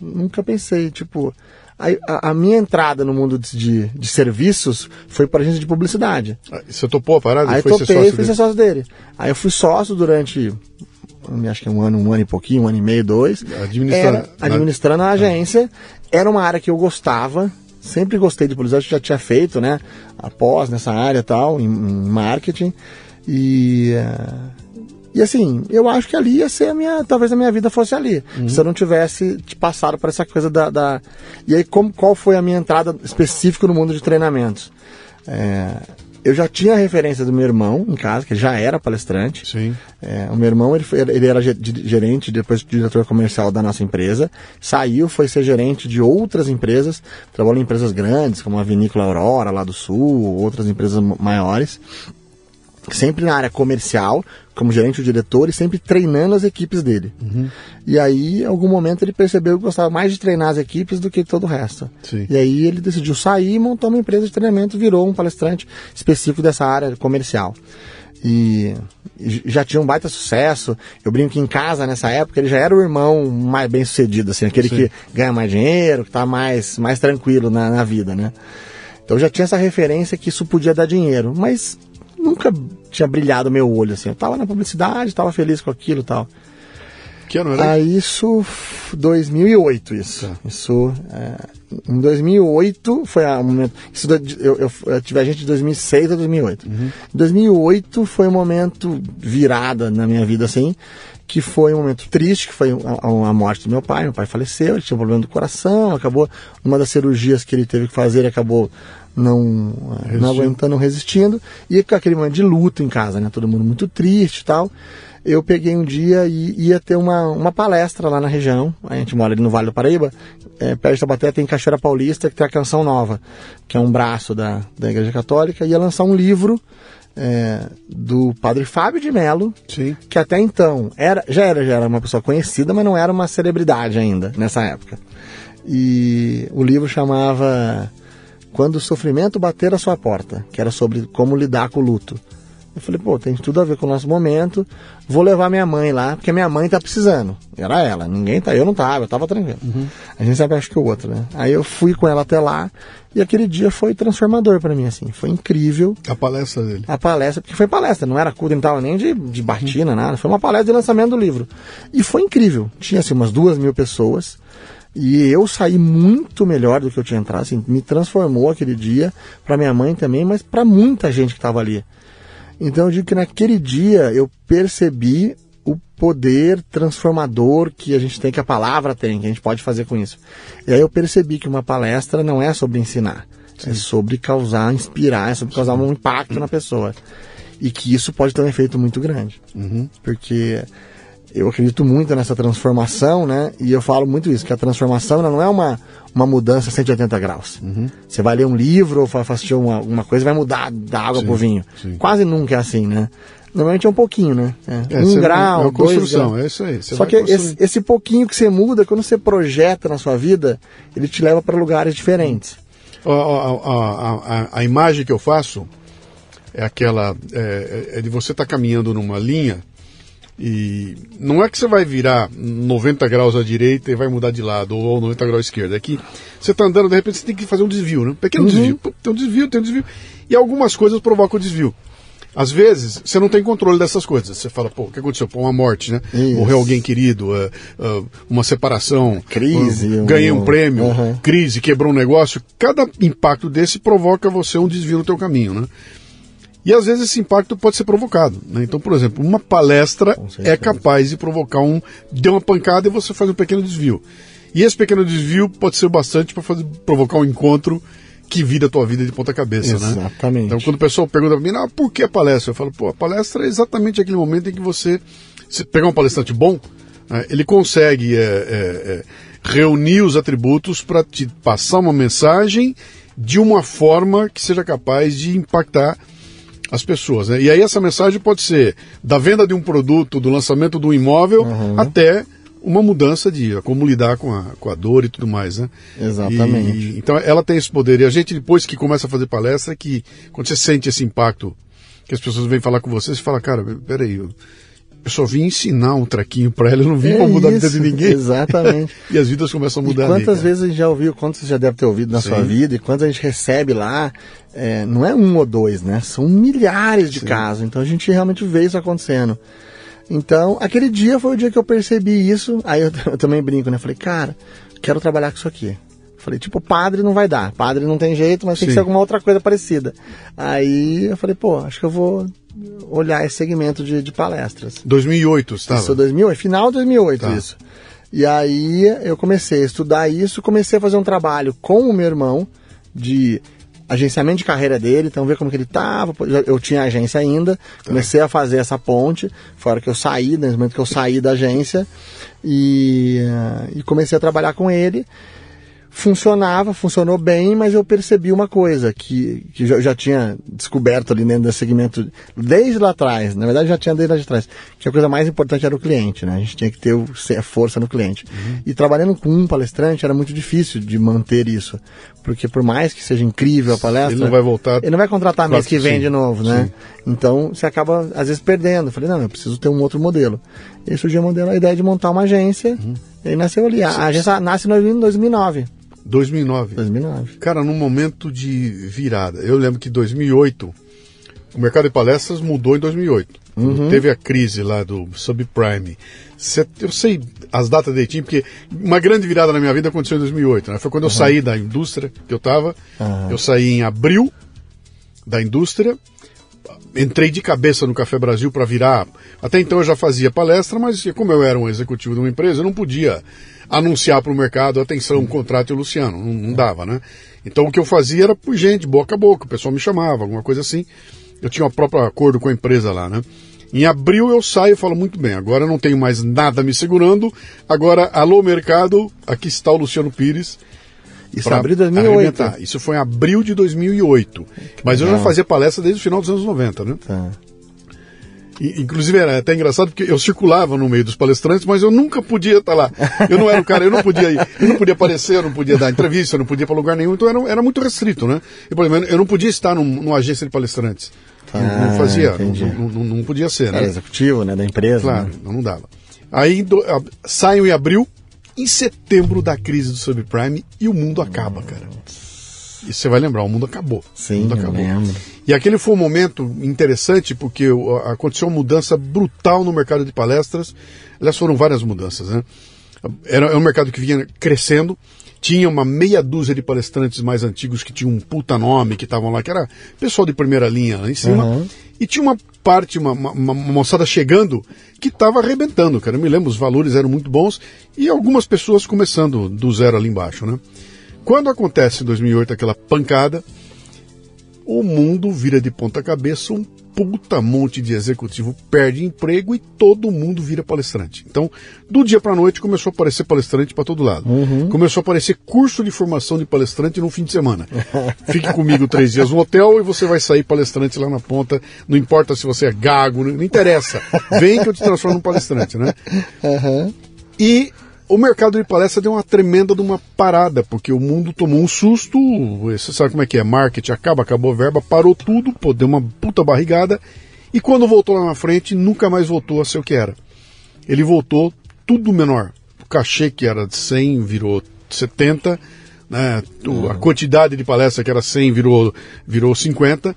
Speaker 2: nunca pensei, tipo, a, a, minha entrada no mundo de, de, serviços foi para agência de publicidade.
Speaker 1: Ah, você topou a parada?
Speaker 2: Aí
Speaker 1: foi
Speaker 2: topei e fui ser sócio dele. Aí eu fui sócio durante acho que um ano, um ano e pouquinho, um ano e meio, dois.
Speaker 1: Administrando,
Speaker 2: era, administrando a agência. Era uma área que eu gostava, sempre gostei de publicidade, já tinha feito, né? Após nessa área tal, em, em marketing. E. Uh, e assim, eu acho que ali ia ser a minha. Talvez a minha vida fosse ali. Uhum. Se eu não tivesse passado por essa coisa da. da... E aí, como, qual foi a minha entrada específica no mundo de treinamentos? É, eu já tinha a referência do meu irmão em casa, que já era palestrante.
Speaker 1: Sim.
Speaker 2: É, o meu irmão, ele, foi, ele era gerente, depois diretor comercial da nossa empresa. Saiu, foi ser gerente de outras empresas. Trabalhou em empresas grandes, como a Vinícola Aurora, lá do Sul, outras empresas maiores sempre na área comercial, como gerente ou diretor, e sempre treinando as equipes dele. Uhum. E aí, em algum momento, ele percebeu que gostava mais de treinar as equipes do que todo o resto.
Speaker 1: Sim.
Speaker 2: E aí ele decidiu sair e montou uma empresa de treinamento, virou um palestrante específico dessa área comercial. E já tinha um baita sucesso. Eu brinco que em casa, nessa época, ele já era o irmão mais bem sucedido, assim, aquele Sim. que ganha mais dinheiro, que está mais, mais tranquilo na, na vida, né? Então já tinha essa referência que isso podia dar dinheiro. Mas nunca tinha brilhado meu olho, assim. Eu tava na publicidade, tava feliz com aquilo e tal.
Speaker 1: Que ano era?
Speaker 2: Ah, isso, 2008, isso. Tá. Isso, é, em 2008 foi a momento, isso eu, eu, eu tive a gente de 2006 a 2008. Uhum. Em 2008 foi um momento virada na minha vida, assim, que foi um momento triste, que foi a, a, morte do meu pai. Meu pai faleceu, ele tinha um problema do coração, acabou, uma das cirurgias que ele teve que fazer, ele acabou não, não aguentando, resistindo, e com aquele momento de luto em casa, né? Todo mundo muito triste e tal. Eu peguei um dia e ia ter uma, uma palestra lá na região. A gente mora ali no Vale do Paraíba. É, perto de Tabaté tem Cachoeira Paulista, que tem a Canção Nova, que é um braço da, da Igreja Católica. Ia lançar um livro é, do padre Fábio de Mello,
Speaker 1: Sim.
Speaker 2: que até então era, já, era, já era uma pessoa conhecida, mas não era uma celebridade ainda nessa época. E o livro chamava quando o sofrimento bater a sua porta, que era sobre como lidar com o luto. Eu falei, pô, tem tudo a ver com o nosso momento. Vou levar minha mãe lá, porque minha mãe tá precisando. Era ela, ninguém tá. Eu não tava, eu tava tranquilo. Uhum. A gente sempre acha que o outro, né? Aí eu fui com ela até lá e aquele dia foi transformador para mim, assim. Foi incrível.
Speaker 1: A palestra dele.
Speaker 2: A palestra, porque foi palestra, não era culto, não tava nem de, de batina, uhum. nada. Foi uma palestra de lançamento do livro. E foi incrível. Tinha assim umas duas mil pessoas. E eu saí muito melhor do que eu tinha entrado, assim, me transformou aquele dia, para minha mãe também, mas para muita gente que estava ali. Então eu digo que naquele dia eu percebi o poder transformador que a gente tem, que a palavra tem, que a gente pode fazer com isso. E aí eu percebi que uma palestra não é sobre ensinar, é Sim. é sobre causar, inspirar, é sobre causar um impacto na pessoa. E que isso pode ter um efeito muito grande.
Speaker 1: Uhum.
Speaker 2: Porque eu acredito muito nessa transformação, né? E eu falo muito isso, que a transformação não é uma, uma mudança 180 graus.
Speaker 1: Uhum.
Speaker 2: Você vai ler um livro ou assistir uma, uma coisa vai mudar da água sim, pro vinho.
Speaker 1: Sim.
Speaker 2: Quase nunca é assim, né? Normalmente é um pouquinho, né? É, é um grau, é uma
Speaker 1: construção,
Speaker 2: graus.
Speaker 1: é isso aí.
Speaker 2: Só que esse, esse, pouquinho que você muda, quando você projeta na sua vida, ele te leva para lugares diferentes.
Speaker 1: A, a, a, a, imagem que eu faço é aquela é, é de você estar tá caminhando numa linha e não é que você vai virar 90 graus à direita e vai mudar de lado, ou 90 graus à esquerda. É que você está andando, de repente você tem que fazer um desvio, né? Um pequeno uhum. desvio. Tem um desvio, tem um desvio. E algumas coisas provocam o desvio. Às vezes, você não tem controle dessas coisas. Você fala, pô, o que aconteceu? Pô, uma morte, né? Isso. Morreu alguém querido, uh, uh, uma separação,
Speaker 2: crise,
Speaker 1: uh, ganhei um, prêmio, uhum. crise, quebrou um negócio. Cada impacto desse provoca você um desvio no teu caminho, né? E às vezes esse impacto pode ser provocado. Né? Então, por exemplo, uma palestra é capaz de provocar um. deu uma pancada e você faz um pequeno desvio. E esse pequeno desvio pode ser bastante para provocar um encontro que vira a tua vida de ponta cabeça,
Speaker 2: exatamente.
Speaker 1: né?
Speaker 2: Exatamente.
Speaker 1: Então, quando o pessoal pergunta para mim, ah, por que a palestra? Eu falo, pô, a palestra é exatamente aquele momento em que você, se pegar um palestrante bom, né, ele consegue é, é, é, reunir os atributos para te passar uma mensagem de uma forma que seja capaz de impactar as pessoas. Né? E aí essa mensagem pode ser da venda de um produto, do lançamento de um imóvel, uhum. até uma mudança de como lidar com a, com a dor e tudo mais, né?
Speaker 2: Exatamente.
Speaker 1: E, então ela tem esse poder. E a gente, depois que começa a fazer palestra, que quando você sente esse impacto, que as pessoas vêm falar com você, você fala, cara, peraí, Eu só vim ensinar um traquinho para ela, eu não vim é para mudar isso, a vida de ninguém.
Speaker 2: Exatamente. (laughs)
Speaker 1: e as vidas começam a mudar.
Speaker 2: E quantas ali, vezes a gente já ouviu, quantas você já deve ter ouvido na Sim. sua vida, e quantas a gente recebe lá, é, não é um ou dois, né? São milhares de Sim. casos. Então a gente realmente vê isso acontecendo. Então, aquele dia foi o dia que eu percebi isso. Aí eu, eu também brinco, né? Falei, cara, quero trabalhar com isso aqui. Falei, tipo, padre não vai dar. Padre não tem jeito, mas tem que ser alguma outra coisa parecida. Aí eu falei, pô, acho que eu vou olhar esse segmento de, de palestras.
Speaker 1: 2008, estava?
Speaker 2: Isso, 2008, final de 2008, tá. isso. E aí eu comecei a estudar isso, comecei a fazer um trabalho com o meu irmão de agenciamento de carreira dele, então ver como que ele estava. Eu tinha agência ainda, comecei a fazer essa ponte, fora que eu saí, no momento que eu saí da agência, e, e comecei a trabalhar com ele funcionava, funcionou bem, mas eu percebi uma coisa que, que já, já tinha descoberto ali dentro desse segmento desde lá atrás, na verdade já tinha desde lá de trás, que a coisa mais importante era o cliente, né? A gente tinha que ter o, a força no cliente. Uhum. E trabalhando com um palestrante era muito difícil de manter isso, porque por mais que seja incrível a palestra,
Speaker 1: ele não vai voltar.
Speaker 2: Ele não vai contratar mês que vem sim. de novo, né? Sim. Então você acaba às vezes perdendo. Eu falei, não, eu preciso ter um outro modelo. E surgiu a ideia de montar uma agência, uhum. e nasceu ali. A agência nasce em 2009.
Speaker 1: 2009.
Speaker 2: 2009.
Speaker 1: Cara, num momento de virada. Eu lembro que 2008, o mercado de palestras mudou em 2008. Uhum. Teve a crise lá do subprime. Eu sei as datas direitinho, porque uma grande virada na minha vida aconteceu em 2008. Né? Foi quando uhum. eu saí da indústria que eu estava. Uhum. Eu saí em abril da indústria. Entrei de cabeça no Café Brasil para virar. Até então eu já fazia palestra, mas como eu era um executivo de uma empresa, eu não podia anunciar para o mercado, atenção, um contrato o Luciano. Não, não, dava, né? Então o que eu fazia era por gente, boca a boca, o pessoal me chamava, alguma coisa assim. Eu tinha o próprio acordo com a empresa lá, né? Em abril eu saio e falo muito bem, agora não tenho mais nada me segurando, agora alô mercado, aqui está o Luciano Pires.
Speaker 2: Isso foi abril de 2008.
Speaker 1: Arrebentar. Isso foi em abril de 2008. Mas eu já fazia palestra desde o final dos anos 90, né? Tá. Inclusive era até engraçado porque eu circulava no meio dos palestrantes, mas eu nunca podia estar lá. Eu não era o cara, eu não podia ir, eu não podia aparecer, eu não podia dar entrevista, eu não podia ir para lugar nenhum, então era, era muito restrito, né? E, por exemplo, eu não podia estar num, numa agência de palestrantes. Ah, não, não, fazia, não, não, não, podia ser, né?
Speaker 2: Era executivo, né, da empresa.
Speaker 1: Claro,
Speaker 2: né?
Speaker 1: não, dava. Aí do, a, saio em abril, em setembro da crise do subprime e o mundo acaba, cara. E você vai lembrar, o mundo acabou.
Speaker 2: Sim,
Speaker 1: o mundo
Speaker 2: acabou. lembro.
Speaker 1: E aquele foi um momento interessante porque aconteceu uma mudança brutal no mercado de palestras. Aliás, foram várias mudanças, né? Era, um mercado que vinha crescendo, tinha uma meia dúzia de palestrantes mais antigos que tinham um puta nome, que estavam lá, que era pessoal de primeira linha lá em cima. Uhum. E tinha uma parte, uma, uma, uma moçada chegando que estava arrebentando, cara. Eu me lembro, os valores eram muito bons e algumas pessoas começando do zero ali embaixo, né? Quando acontece em 2008 aquela pancada, o mundo vira de ponta cabeça, um puta monte de executivo perde emprego e todo mundo vira palestrante. Então, do dia para noite começou a aparecer palestrante para todo lado. Uhum. Começou a aparecer curso de formação de palestrante no fim de semana. (laughs) Fique comigo três dias no hotel e você vai sair palestrante lá na ponta. Não importa se você é gago, não, interessa. Vem que eu te transformo num palestrante, né? Uhum. E o mercado de palestra deu uma tremenda de uma parada, porque o mundo tomou um susto, você sabe como é que é, marketing acaba, acabou a verba, parou tudo, pô, deu uma puta barrigada, e quando voltou lá na frente, nunca mais voltou a ser o que era. Ele voltou tudo menor. O cachê que era de 100 virou 70, né? a quantidade de palestra que era 100 virou, virou 50,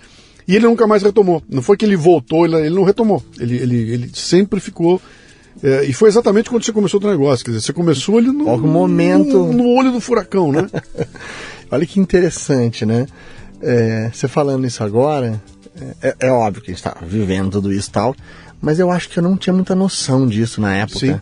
Speaker 1: e ele nunca mais retomou. Não foi que ele voltou, ele, ele não retomou. Ele, ele, ele sempre ficou é, e foi exatamente quando você começou o negócio. Quer dizer, você começou ali no,
Speaker 2: Algum momento...
Speaker 1: no, no olho do furacão, né? (laughs)
Speaker 2: Olha que interessante, né? É, você falando isso agora, é, é, óbvio que a gente está vivendo tudo isso e tal, mas eu acho que eu não tinha muita noção disso na época. Sim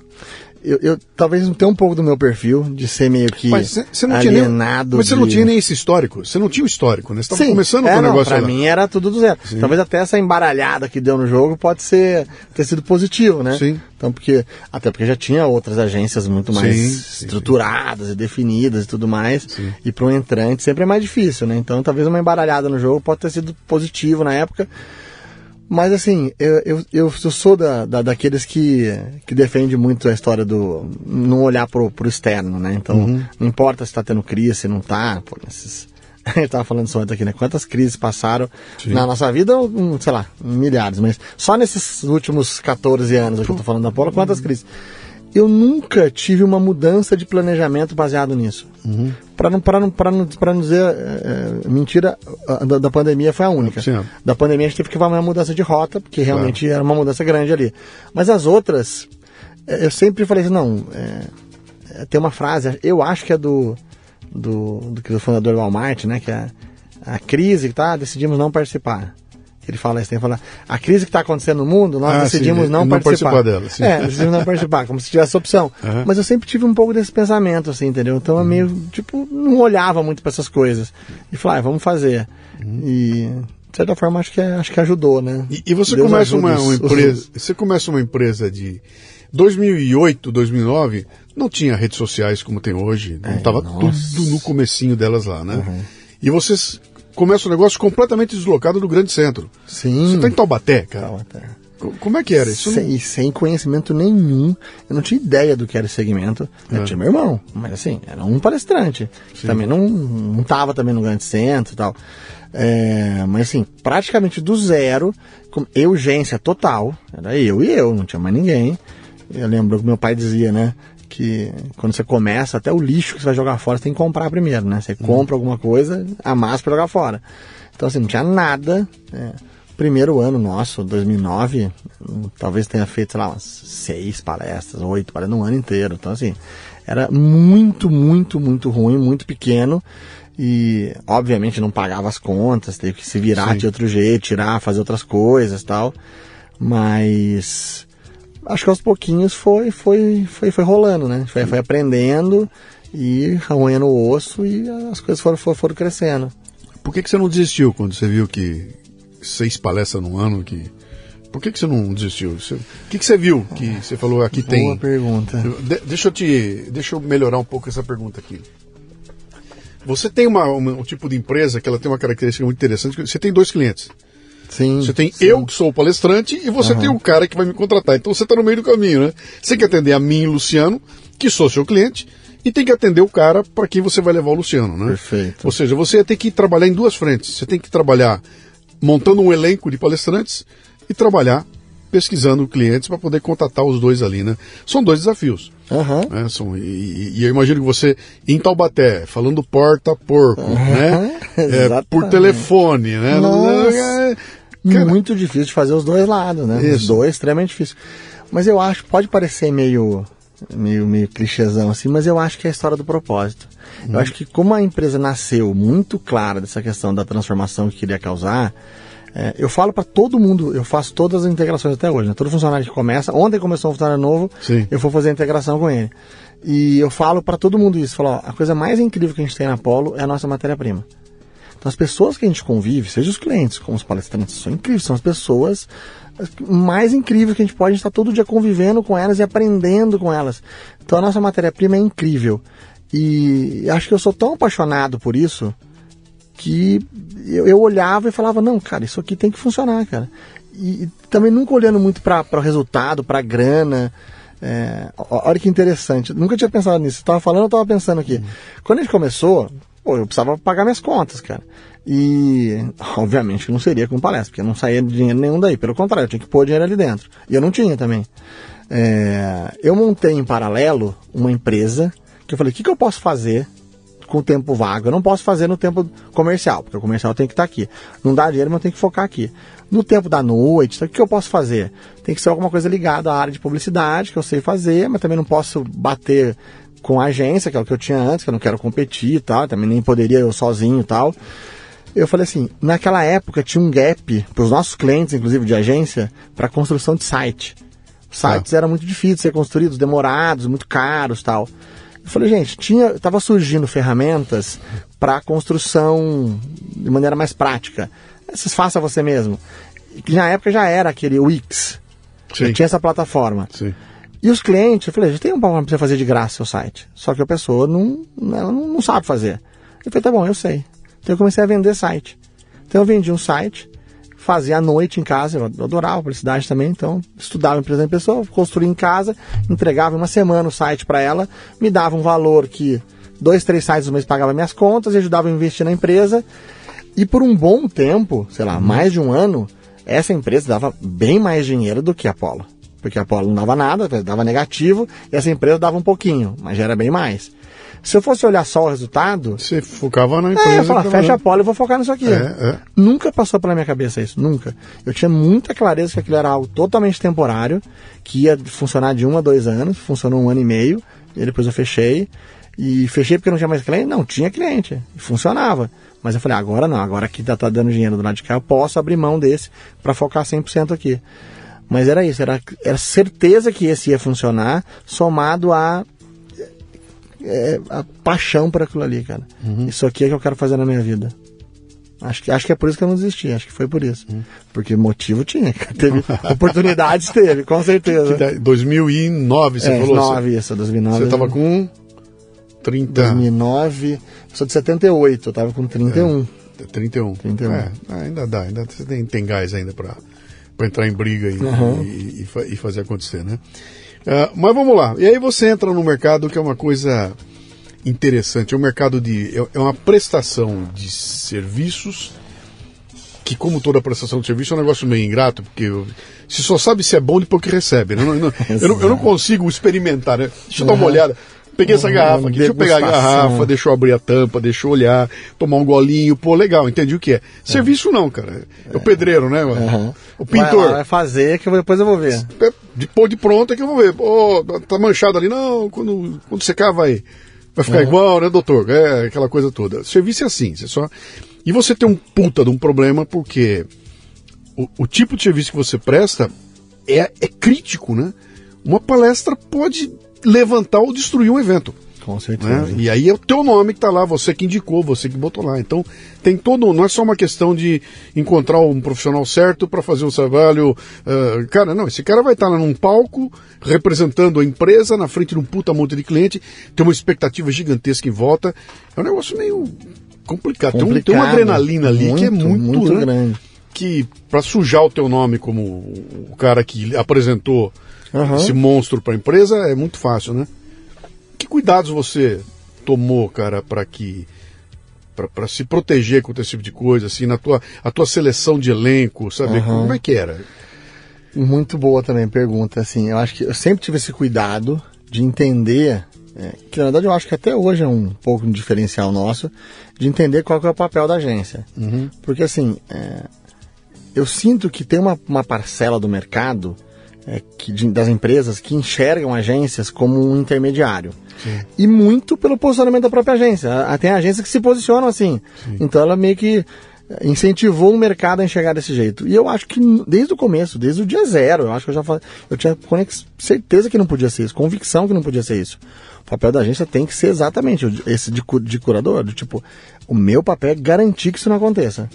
Speaker 2: eu, eu, talvez não tenha um pouco do meu perfil de ser meio que mas cê, não alienado.
Speaker 1: Nem, mas você de... não tinha nem esse histórico. Você não tinha o histórico, né? Você estava começando
Speaker 2: é,
Speaker 1: com o negócio
Speaker 2: Pra lá. mim era tudo do zero. Sim. Talvez até essa embaralhada que deu no jogo pode ser ter sido positivo, né?
Speaker 1: Sim.
Speaker 2: Então, porque. Até porque já tinha outras agências muito mais sim, estruturadas sim. e definidas e tudo mais. E para um entrante sempre é mais difícil, né? Então talvez uma embaralhada no jogo pode ter sido positivo na época. Mas assim, eu, eu, eu sou da, da, daqueles que, que defende muito a história do não olhar pro, pro externo, né? Então, uhum. não importa se tá tendo crise, se não tá, pô, esses, (laughs) a gente estava falando isso ontem aqui, né? Quantas crises passaram Sim. na nossa vida, sei lá, milhares, mas só nesses últimos 14 anos que eu tô falando da Polo, quantas crises? Eu nunca tive uma mudança de planejamento baseado nisso. Uhum. Para não, não, não, não dizer é, mentira, da, da, pandemia foi a única. Sim. Da pandemia a gente teve que fazer uma mudança de rota, porque realmente claro. era uma mudança grande ali. Mas as outras, eu sempre falei assim, não, é, tem uma frase, eu acho que é do do, do, do fundador do Walmart, né? Que é a crise tá, decidimos não participar. Ele fala isso, tem que falar. A crise que está acontecendo no mundo, nós ah, decidimos sim, não, não participar. participar dela. Sim. É, decidimos não participar, como se tivesse opção. Uhum. Mas eu sempre tive um pouco desse pensamento, assim, entendeu? Então eu meio, tipo, não olhava muito para essas coisas. E falava, ah, vamos fazer. Uhum. E de certa forma acho que, acho que ajudou, né?
Speaker 1: E, e você Deus começa uma, uma, (laughs) empresa, você começa uma empresa de 2008, 2009, não tinha redes sociais como tem hoje, não estava tudo no comecinho delas lá, né? Uhum. E vocês começam um negócio completamente deslocado do grande centro.
Speaker 2: Sim.
Speaker 1: Você está em Taubaté, cara. Taubaté. Como é que era isso?
Speaker 2: Sem, sem conhecimento nenhum. Eu não tinha ideia do que era esse segmento. Eu é. tinha meu irmão, mas assim, era um palestrante. Sim. Também não, não tava também no grande centro e tal. É, mas assim, praticamente do zero, com urgência total. Era eu e eu, não tinha mais ninguém. Eu lembro que meu pai dizia, né? Que quando você começa, até o lixo que você vai jogar fora, você tem que comprar primeiro, né? Você uhum. compra alguma coisa, amassa para jogar fora. Então, assim, não tinha nada. É, primeiro ano nosso, 2009, talvez tenha feito, sei lá, umas seis palestras, oito palestras no ano inteiro. Então, assim, era muito, muito, muito ruim, muito pequeno. E, obviamente, não pagava as contas, teve que se virar Sim. de outro jeito, tirar, fazer outras coisas tal. Mas acho que aos pouquinhos foi, foi, foi, foi rolando, né? Foi, foi aprendendo e roendo o osso e as coisas foram, foram, foram crescendo.
Speaker 1: Por que, que você não desistiu quando você viu que seis palestras no ano que por que, que você não desistiu? O que, que você viu que você falou aqui
Speaker 2: Boa
Speaker 1: tem?
Speaker 2: Boa pergunta.
Speaker 1: De, deixa eu te, deixa eu melhorar um pouco essa pergunta aqui. Você tem uma, uma, um tipo de empresa que ela tem uma característica muito interessante. Você tem dois clientes.
Speaker 2: Sim,
Speaker 1: você tem
Speaker 2: sim.
Speaker 1: eu que sou o palestrante e você uhum. tem o cara que vai me contratar. Então você está no meio do caminho, né? Você tem que atender a mim, Luciano, que sou seu cliente, e tem que atender o cara para quem você vai levar o Luciano, né?
Speaker 2: Perfeito.
Speaker 1: Ou seja, você tem que trabalhar em duas frentes. Você tem que trabalhar montando um elenco de palestrantes e trabalhar pesquisando clientes para poder contatar os dois ali, né? São dois desafios.
Speaker 2: Uhum.
Speaker 1: Né? São, e, e, eu imagino que você, em Taubaté, falando porta porco, uhum. né? (laughs) É, por telefone, né?
Speaker 2: Nossa. Cara, muito difícil de fazer os dois lados, né? Isso. Os dois extremamente difícil. Mas eu acho, pode parecer meio meio, meio clichêzão assim, mas eu acho que é a história do propósito. Eu uhum. acho que como a empresa nasceu muito clara dessa questão da transformação que queria causar, é, eu falo para todo mundo, eu faço todas as integrações até hoje, né? Todo funcionário que começa, ontem começou um funcionário novo, Sim. eu vou fazer a integração com ele. E eu falo para todo mundo isso, falo, ó, a coisa mais incrível que a gente tem na Polo é a nossa matéria-prima. Então, as pessoas que a gente convive, seja os clientes, como os palestrantes, são incríveis, são as pessoas mais incríveis que a gente pode, a gente está todo dia convivendo com elas e aprendendo com elas. Então, a nossa matéria-prima é incrível. E acho que eu sou tão apaixonado por isso que eu, eu olhava e falava: não, cara, isso aqui tem que funcionar, cara. E, e também nunca olhando muito para o resultado, para a grana. É, olha que interessante, nunca tinha pensado nisso. Estava falando, eu estava pensando aqui. Uhum. Quando a gente começou, pô, eu precisava pagar minhas contas, cara. E, obviamente, não seria com palestra, porque não saía dinheiro nenhum daí. Pelo contrário, eu tinha que pôr dinheiro ali dentro. E eu não tinha também. É, eu montei em paralelo uma empresa que eu falei: o que, que eu posso fazer com o tempo vago? Eu não posso fazer no tempo comercial, porque o comercial tem que estar aqui. Não dá dinheiro, mas eu tenho que focar aqui. No tempo da noite, então, o que eu posso fazer? Tem que ser alguma coisa ligada à área de publicidade, que eu sei fazer, mas também não posso bater com a agência, que é o que eu tinha antes, que eu não quero competir e tal, também nem poderia eu sozinho e tal. Eu falei assim, naquela época tinha um gap para os nossos clientes, inclusive de agência, para construção de site. Os sites ah. eram muito difíceis de ser construídos, demorados, muito caros tal. Eu falei, gente, tinha, tava surgindo ferramentas para construção de maneira mais prática. Essas faça você mesmo. Que na época já era aquele Wix. Sim. tinha essa plataforma.
Speaker 1: Sim.
Speaker 2: E os clientes, eu falei, a gente tem um programa para você fazer de graça seu site. Só que a pessoa não, ela não, sabe fazer. Eu falei, tá bom, eu sei. Então eu comecei a vender site. Então eu vendi um site, fazia à noite em casa, eu adorava publicidade também, então estudava empresa em pessoa, construía em casa, entregava uma semana o site para ela, me dava um valor que dois, três sites no mês pagava minhas contas e ajudava a investir na empresa. E por um bom tempo, sei lá, mais de um ano, essa empresa dava bem mais dinheiro do que a Apollo. Porque a Apollo não dava nada, dava negativo, e essa empresa dava um pouquinho, mas já era bem mais. Se eu fosse olhar só o resultado.
Speaker 1: Você focava na empresa.
Speaker 2: É, eu falava, fecha a Apollo e vou focar nisso aqui.
Speaker 1: É, é.
Speaker 2: Nunca passou pela minha cabeça isso, nunca. Eu tinha muita clareza que aquilo era algo totalmente temporário, que ia funcionar de um a dois anos, funcionou um ano e meio, e depois eu fechei. E fechei porque não tinha mais cliente? Não, tinha cliente. Funcionava. Mas eu falei, agora não, agora que tá, tá dando dinheiro do lado de cá, eu posso abrir mão desse para focar 100% aqui. Mas era isso, era, era certeza que esse ia funcionar, somado a, é, a paixão por aquilo ali, cara. Uhum. Isso aqui é que eu quero fazer na minha vida. Acho que, acho que é por isso que eu não desisti, acho que foi por isso. Uhum. Porque motivo tinha, teve (laughs) oportunidades teve, com certeza.
Speaker 1: Que, que, 2009 você
Speaker 2: é,
Speaker 1: falou?
Speaker 2: 2009, isso, 2009.
Speaker 1: Você estava com 30...
Speaker 2: 2009, eu sou de 78, eu estava com 31.
Speaker 1: É, 31.
Speaker 2: 31.
Speaker 1: É, ainda dá, ainda você tem, tem gás ainda para entrar em briga e, uhum. e, e, e, fazer acontecer, né? Uh, mas vamos lá. E aí você entra no mercado que é uma coisa interessante. É um mercado de. É, é uma prestação de serviços que, como toda prestação de serviço, é um negócio meio ingrato, porque você só sabe se é bom depois que recebe. Né? Não, não, eu, não, eu, não, (laughs) consigo experimentar, né? Deixa eu dar uma olhada. Peguei essa garrafa aqui, deixa eu pegar a garrafa, deixa eu abrir a tampa, deixa eu olhar, tomar um golinho, pô, legal, entendi o que é. Serviço não, cara. É o pedreiro, né? Uhum. O pintor. Vai,
Speaker 2: vai, fazer que depois eu vou ver.
Speaker 1: Depois de pronto é que eu vou ver. Pô, tá manchado ali. Não, quando, quando secar vai, vai ficar uhum. igual, né, doutor? É, aquela coisa toda. Serviço é assim, você só... E você tem um puta de um problema porque o, o tipo de serviço que você presta é, é crítico, né? Uma palestra pode levantar ou destruir um evento.
Speaker 2: Com certeza.
Speaker 1: Né? E aí é o teu nome que está lá, você que indicou, você que botou lá. Então tem todo, não é só uma questão de encontrar um profissional certo para fazer um trabalho. Uh, cara, não, esse cara vai estar tá lá num palco representando a empresa na frente de um puta monte de cliente, tem uma expectativa gigantesca em volta. É um negócio meio complicado. complicado. Tem, um, tem uma adrenalina ali muito, que é muito,
Speaker 2: muito
Speaker 1: né?
Speaker 2: grande.
Speaker 1: Que para sujar o teu nome como o cara que apresentou uhum. esse monstro para a empresa, é muito fácil, né? Que cuidados você tomou, cara, para que para se proteger contra esse tipo de coisa, assim, na tua, a tua seleção de elenco, sabe? Uhum. Como é que era?
Speaker 2: Muito boa também a pergunta, assim, eu acho que eu sempre tive esse cuidado de entender, é, que na verdade eu acho que até hoje é um pouco um diferencial nosso, de entender qual é o papel da agência. Uhum. Porque assim, é, eu sinto que tem uma, uma parcela do mercado é, que, de, das empresas que enxergam agências como um intermediário. Sim. E muito pelo posicionamento da própria agência. Tem agências que se posicionam assim. Sim. Então ela meio que incentivou o mercado a enxergar desse jeito. E eu acho que desde o começo, desde o dia zero, eu acho que eu já falei, eu tinha certeza que não podia ser isso, convicção que não podia ser isso. O papel da agência tem que ser exatamente esse de, de curador, do tipo, o meu papel é garantir que isso não aconteça.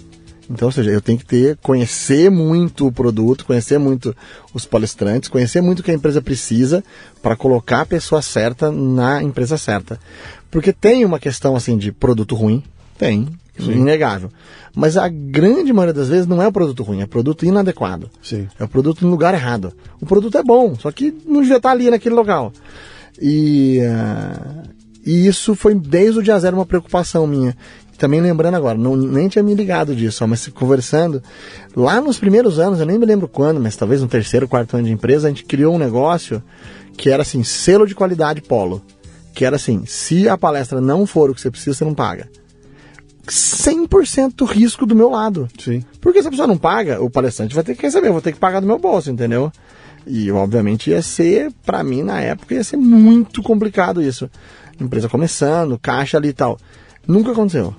Speaker 2: Então, ou seja, eu tenho que ter, conhecer muito o produto, conhecer muito os palestrantes, conhecer muito o que a empresa precisa para colocar a pessoa certa na empresa certa. Porque tem uma questão assim de produto ruim, tem, Sim. inegável. Mas a grande maioria das vezes não é o produto ruim, é o produto inadequado.
Speaker 1: Sim.
Speaker 2: É o produto no lugar errado. O produto é bom, só que não devia estar ali naquele local. E, uh, e isso foi desde o dia zero uma preocupação minha também lembrando agora, não, nem tinha me ligado disso, mas conversando, lá nos primeiros anos, eu nem me lembro quando, mas talvez no terceiro, quarto ano de empresa, a gente criou um negócio que era assim, selo de qualidade polo. Que era assim, se a palestra não for o que você precisa, você não paga. 100% risco do meu lado.
Speaker 1: Sim.
Speaker 2: Porque se a pessoa não paga, o palestrante vai ter que receber, eu vou ter que pagar do meu bolso, entendeu? E obviamente ia ser, para mim na época, ia ser muito complicado isso. Empresa começando, caixa ali e tal. Nunca aconteceu.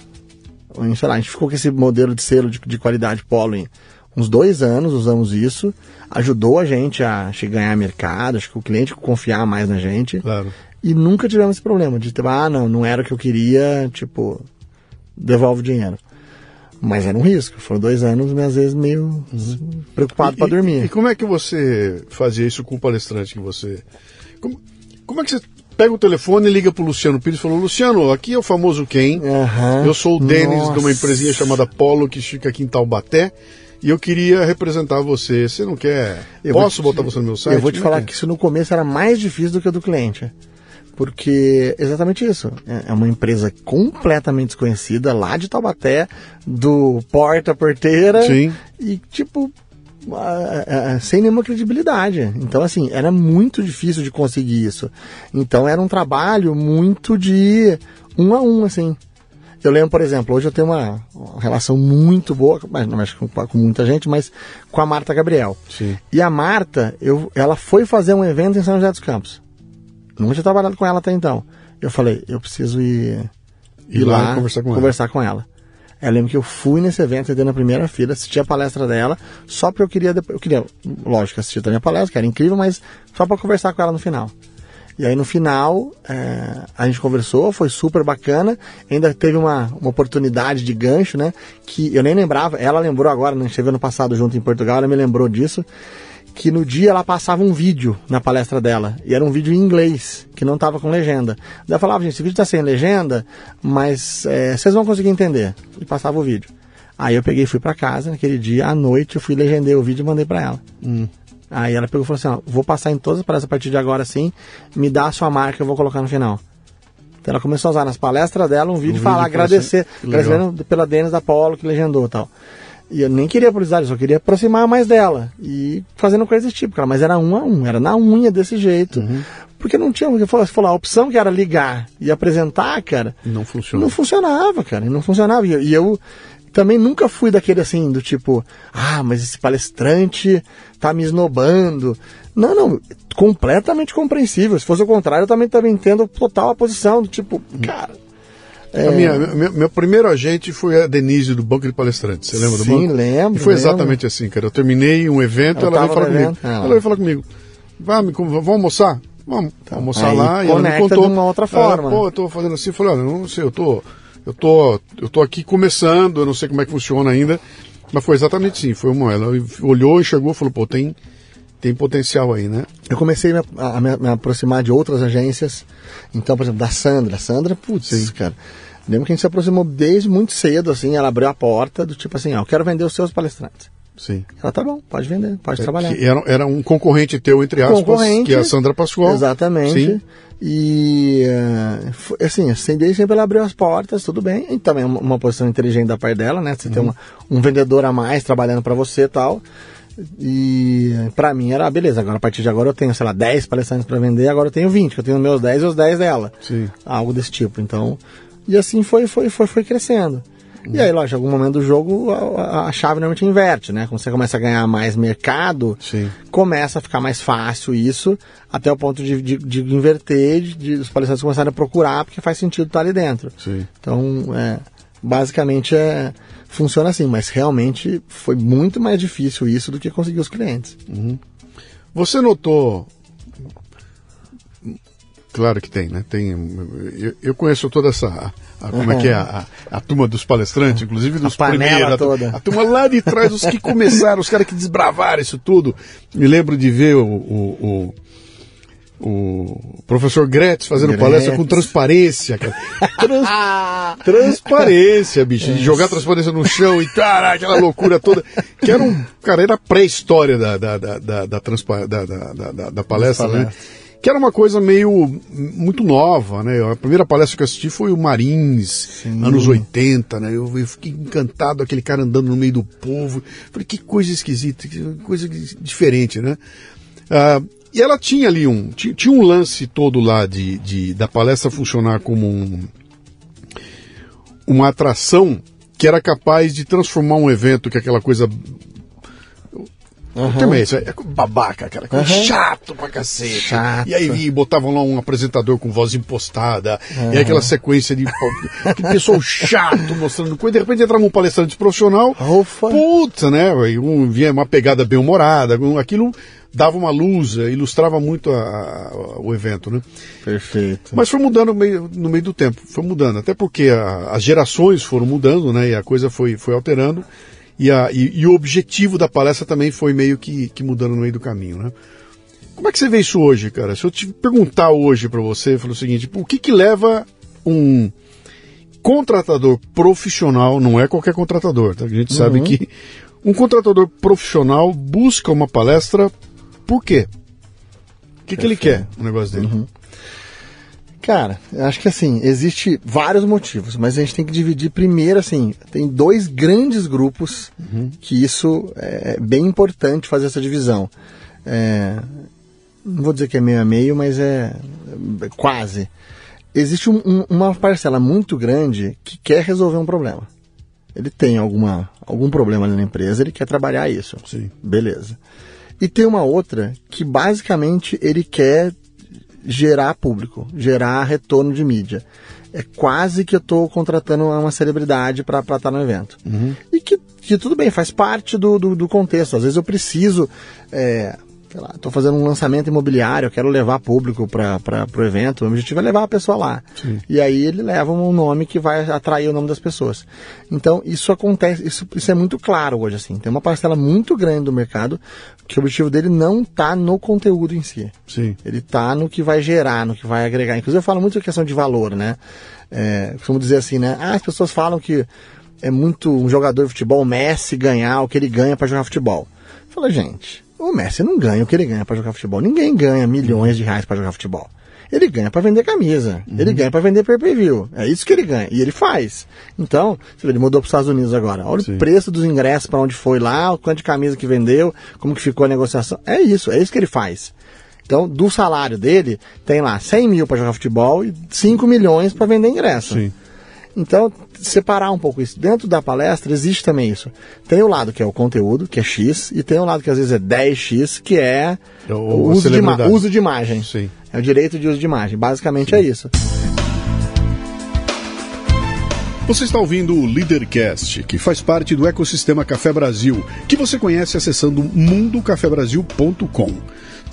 Speaker 2: Sei lá, a gente ficou com esse modelo de selo de, de qualidade polo em uns dois anos, usamos isso. Ajudou a gente a ganhar mercado, acho que o cliente confiar mais na gente.
Speaker 1: Claro.
Speaker 2: E nunca tivemos esse problema de tipo, ah, não, não era o que eu queria, tipo, devolve o dinheiro. Mas era um risco. Foram dois anos, às vezes, meio preocupado para dormir.
Speaker 1: E, e como é que você fazia isso com o palestrante que você. Como, como é que você pega o telefone e liga pro Luciano Pires e falou: Luciano, aqui é o famoso Ken.
Speaker 2: Uhum.
Speaker 1: Eu sou o Denis de uma empresinha chamada Polo que fica aqui em Taubaté. E eu queria representar você. Você não quer? Eu Posso te, botar você no meu site?
Speaker 2: Eu vou te falar que isso no começo era mais difícil do que o do cliente. porque exatamente isso. É uma empresa completamente desconhecida lá de Taubaté, do porta-porteira.
Speaker 1: Sim.
Speaker 2: E, tipo, sem nenhuma credibilidade. Então, assim, era muito difícil de conseguir isso. Então, era um trabalho muito de um a um, assim. Eu lembro, por exemplo, hoje eu tenho uma, relação muito boa, mas não mexe com, com, muita gente, mas com a Marta Gabriel.
Speaker 1: Sim.
Speaker 2: E a Marta, eu, ela foi fazer um evento em São José dos Campos. Nunca tinha trabalhado com ela até então. Eu falei, eu preciso ir,
Speaker 1: ir, ir lá, lá conversar, com,
Speaker 2: conversar
Speaker 1: ela.
Speaker 2: com ela. Eu lembro que eu fui nesse evento, entrei na primeira fila, assisti a palestra dela, só porque eu queria, eu queria, lógico, assistir também a palestra, que era incrível, mas só para conversar com ela no final. E aí no final é, a gente conversou, foi super bacana. Ainda teve uma, uma oportunidade de gancho, né? Que eu nem lembrava, ela lembrou agora, né? A gente esteve ano passado junto em Portugal, ela me lembrou disso. Que no dia ela passava um vídeo na palestra dela. E era um vídeo em inglês, que não estava com legenda. Daí eu falava, gente, esse vídeo está sem legenda, mas é, vocês vão conseguir entender. E passava o vídeo. Aí eu peguei e fui para casa, naquele dia, à noite, eu fui legendei o vídeo e mandei para ela.
Speaker 1: Hum.
Speaker 2: Aí ela pegou e falou assim: ó, vou passar em todas as palestras a partir de agora sim, me dá a sua marca, eu vou colocar no final. Então ela começou a usar nas palestras dela um vídeo e falar, agradecer, agradecendo pela Denis da Polo que legendou e tal. E eu nem queria publicidade, eu só queria aproximar mais dela. E fazendo coisas desse tipo, cara. Mas era um a um, era na unha desse jeito.
Speaker 1: Uhum.
Speaker 2: Porque não tinha, você falou, a opção que era ligar e apresentar, cara.
Speaker 1: Não funcionava.
Speaker 2: Não funcionava, cara. Não funcionava. E eu, também nunca fui daquele assim, do tipo, ah, mas esse palestrante tá me esnobando. Não, não, completamente compreensível. Se fosse o contrário, eu também, também entendo total a posição, do tipo, cara.
Speaker 1: É... Minha, meu, meu, primeiro agente foi a Denise do Banco de Palestrantes. Você lembra
Speaker 2: Sim,
Speaker 1: do banco?
Speaker 2: Sim, lembro.
Speaker 1: E foi
Speaker 2: lembro.
Speaker 1: exatamente assim, cara. Eu terminei um evento, ela, ela veio falar comigo. Ah, ela veio falar comigo. Vamos, vamos almoçar? Vamos tá. almoçar
Speaker 2: Aí
Speaker 1: lá. E ela me contou.
Speaker 2: de uma outra forma.
Speaker 1: Ah, pô, eu tô fazendo assim. Eu falei, olha, não sei, eu tô eu tô, eu tô aqui começando, eu não sei como é que funciona ainda, mas foi exatamente assim, foi uma, ela olhou e chegou e falou, pô, tem, tem potencial aí, né?
Speaker 2: Eu comecei a me, a me, aproximar de outras agências, então, por exemplo, da Sandra, Sandra, putz, Sim. cara, lembro que a gente se aproximou desde muito cedo, assim, ela abriu a porta do tipo assim, ó, eu quero vender os seus palestrantes.
Speaker 1: Sim.
Speaker 2: Ela tá bom, pode vender, pode
Speaker 1: é,
Speaker 2: trabalhar.
Speaker 1: Era, era um concorrente teu, entre aspas,
Speaker 2: concorrente,
Speaker 1: que é a Sandra Pascoal.
Speaker 2: Exatamente. Sim. E assim, assim, desde sempre ela abriu as portas, tudo bem. E também uma, uma posição inteligente da parte dela, né? Você uhum. ter uma, um vendedor a mais trabalhando para você e tal. E para mim era, beleza, agora a partir de agora eu tenho, sei lá, 10 palestrantes para vender, agora eu tenho 20, que eu tenho meus 10 e os 10 dela.
Speaker 1: Sim.
Speaker 2: Algo desse tipo. Então, e assim foi, foi, foi, foi crescendo. E aí, lógico, em algum momento do jogo a, a, chave normalmente inverte, né? Quando você começa a ganhar mais mercado,
Speaker 1: Sim.
Speaker 2: começa a ficar mais fácil isso, até o ponto de, de, de inverter, de, de, os palestrantes começarem a procurar, porque faz sentido estar ali dentro.
Speaker 1: Sim.
Speaker 2: Então, é, basicamente é, funciona assim, mas realmente foi muito mais difícil isso do que conseguir os clientes.
Speaker 1: Uhum. Você notou Claro que tem, né? Tem, hum, eu, eu conheço toda essa. A, como é que é? A, a, a turma dos palestrantes, inclusive dos
Speaker 2: a
Speaker 1: primeiros.
Speaker 2: A,
Speaker 1: a turma lá de trás, os que começaram, os caras que desbravaram isso tudo. Me lembro de ver o, o, o o professor Gretz fazendo Gretz. palestra com transparência, cara. Trans... (laughs) transparência, bicho. De jogar transparência no chão e cara, aquela loucura toda. Que era um. Cara, era pré-história da, da, da, da, da, transpa... da, da, da, da palestra, palestra, né? Que era uma coisa meio muito nova, né? A primeira palestra que eu assisti foi o Marins, Sim. anos 80, né? Eu, eu, fiquei encantado, aquele cara andando no meio do povo. Falei, que coisa esquisita, que coisa diferente, né? Ah, e ela tinha ali um, tinha, tinha, um lance todo lá de, de, da palestra funcionar como um, uma atração que era capaz de transformar um evento que é aquela coisa Uhum. Também, isso é babaca, cara. Uhum. Chato pra cacete.
Speaker 2: Chato.
Speaker 1: E aí botavam lá um apresentador com voz impostada. Uhum. E aquela sequência de pessoal chato mostrando coisa. De repente entrava um palestrante profissional.
Speaker 2: Ufa.
Speaker 1: Puta, né? Um, vinha uma pegada bem humorada. Aquilo dava uma luz, eh, ilustrava muito a, a, o evento, né?
Speaker 2: Perfeito.
Speaker 1: Mas foi mudando no meio, no meio do tempo, foi mudando, até porque a, as gerações foram mudando, né? E a coisa foi, foi alterando. E, a, e, e, o objetivo da palestra também foi meio que, que mudando no meio do caminho, né? Como é que você vê isso hoje, cara? Se eu te perguntar hoje para você, falar o seguinte, tipo, o que que leva um contratador profissional, não é qualquer contratador, tá? A gente uhum. sabe que um contratador profissional busca uma palestra por quê? O que, que ele quer no negócio dele? Uhum.
Speaker 2: Cara, acho que assim, existe vários motivos, mas a gente tem que dividir primeiro, assim, tem dois grandes grupos uhum. que isso é bem importante fazer essa divisão. É, não vou dizer que é meio a meio, mas é, é quase. Existe um, um, uma parcela muito grande que quer resolver um problema. Ele tem alguma, algum problema ali na empresa, ele quer trabalhar isso.
Speaker 1: Sim.
Speaker 2: Beleza. E tem uma outra que basicamente ele quer gerar público, gerar retorno de mídia. É quase que eu estou contratando uma celebridade para estar tá no evento.
Speaker 1: Uhum.
Speaker 2: E que, que, tudo bem, faz parte do, do, do contexto. Às vezes eu preciso é, sei lá, estou fazendo um lançamento imobiliário, quero levar público para o evento, o objetivo é levar a pessoa lá.
Speaker 1: Sim.
Speaker 2: E aí ele leva um nome que vai atrair o nome das pessoas. Então, isso acontece, isso, isso é muito claro hoje, assim. Tem uma parcela muito grande do mercado que o objetivo dele não está no conteúdo em si.
Speaker 1: Sim.
Speaker 2: Ele está no que vai gerar, no que vai agregar. Inclusive, eu falo muito de questão de valor, né? É, costumo dizer assim, né? Ah, as pessoas falam que é muito um jogador de futebol, Messi, ganhar o que ele ganha para jogar futebol. Fala, gente, o Messi não ganha o que ele ganha para jogar futebol. Ninguém ganha milhões de reais para jogar futebol. Ele ganha para vender camisa. Uhum. Ele ganha para vender pay-per-view. É isso que ele ganha. E ele faz. Então, você vê, ele mudou para os Estados Unidos agora. Olha Sim. o preço dos ingressos para onde foi lá, o quanto de camisa que vendeu, como que ficou a negociação. É isso, é isso que ele faz. Então, do salário dele, tem lá 100 mil para jogar futebol e 5 milhões para vender ingresso.
Speaker 1: Sim.
Speaker 2: Então, separar um pouco isso. Dentro da palestra existe também isso. Tem o lado que é o conteúdo, que é X, e tem o lado que às vezes é 10X, que é o, o uso, de uso, de imagem.
Speaker 1: Sim.
Speaker 2: É o direito de uso de imagem. Basicamente Sim. é isso.
Speaker 1: Você está ouvindo o Leadercast, que faz parte do ecossistema Café Brasil, que você conhece acessando mundocafebrasil.com.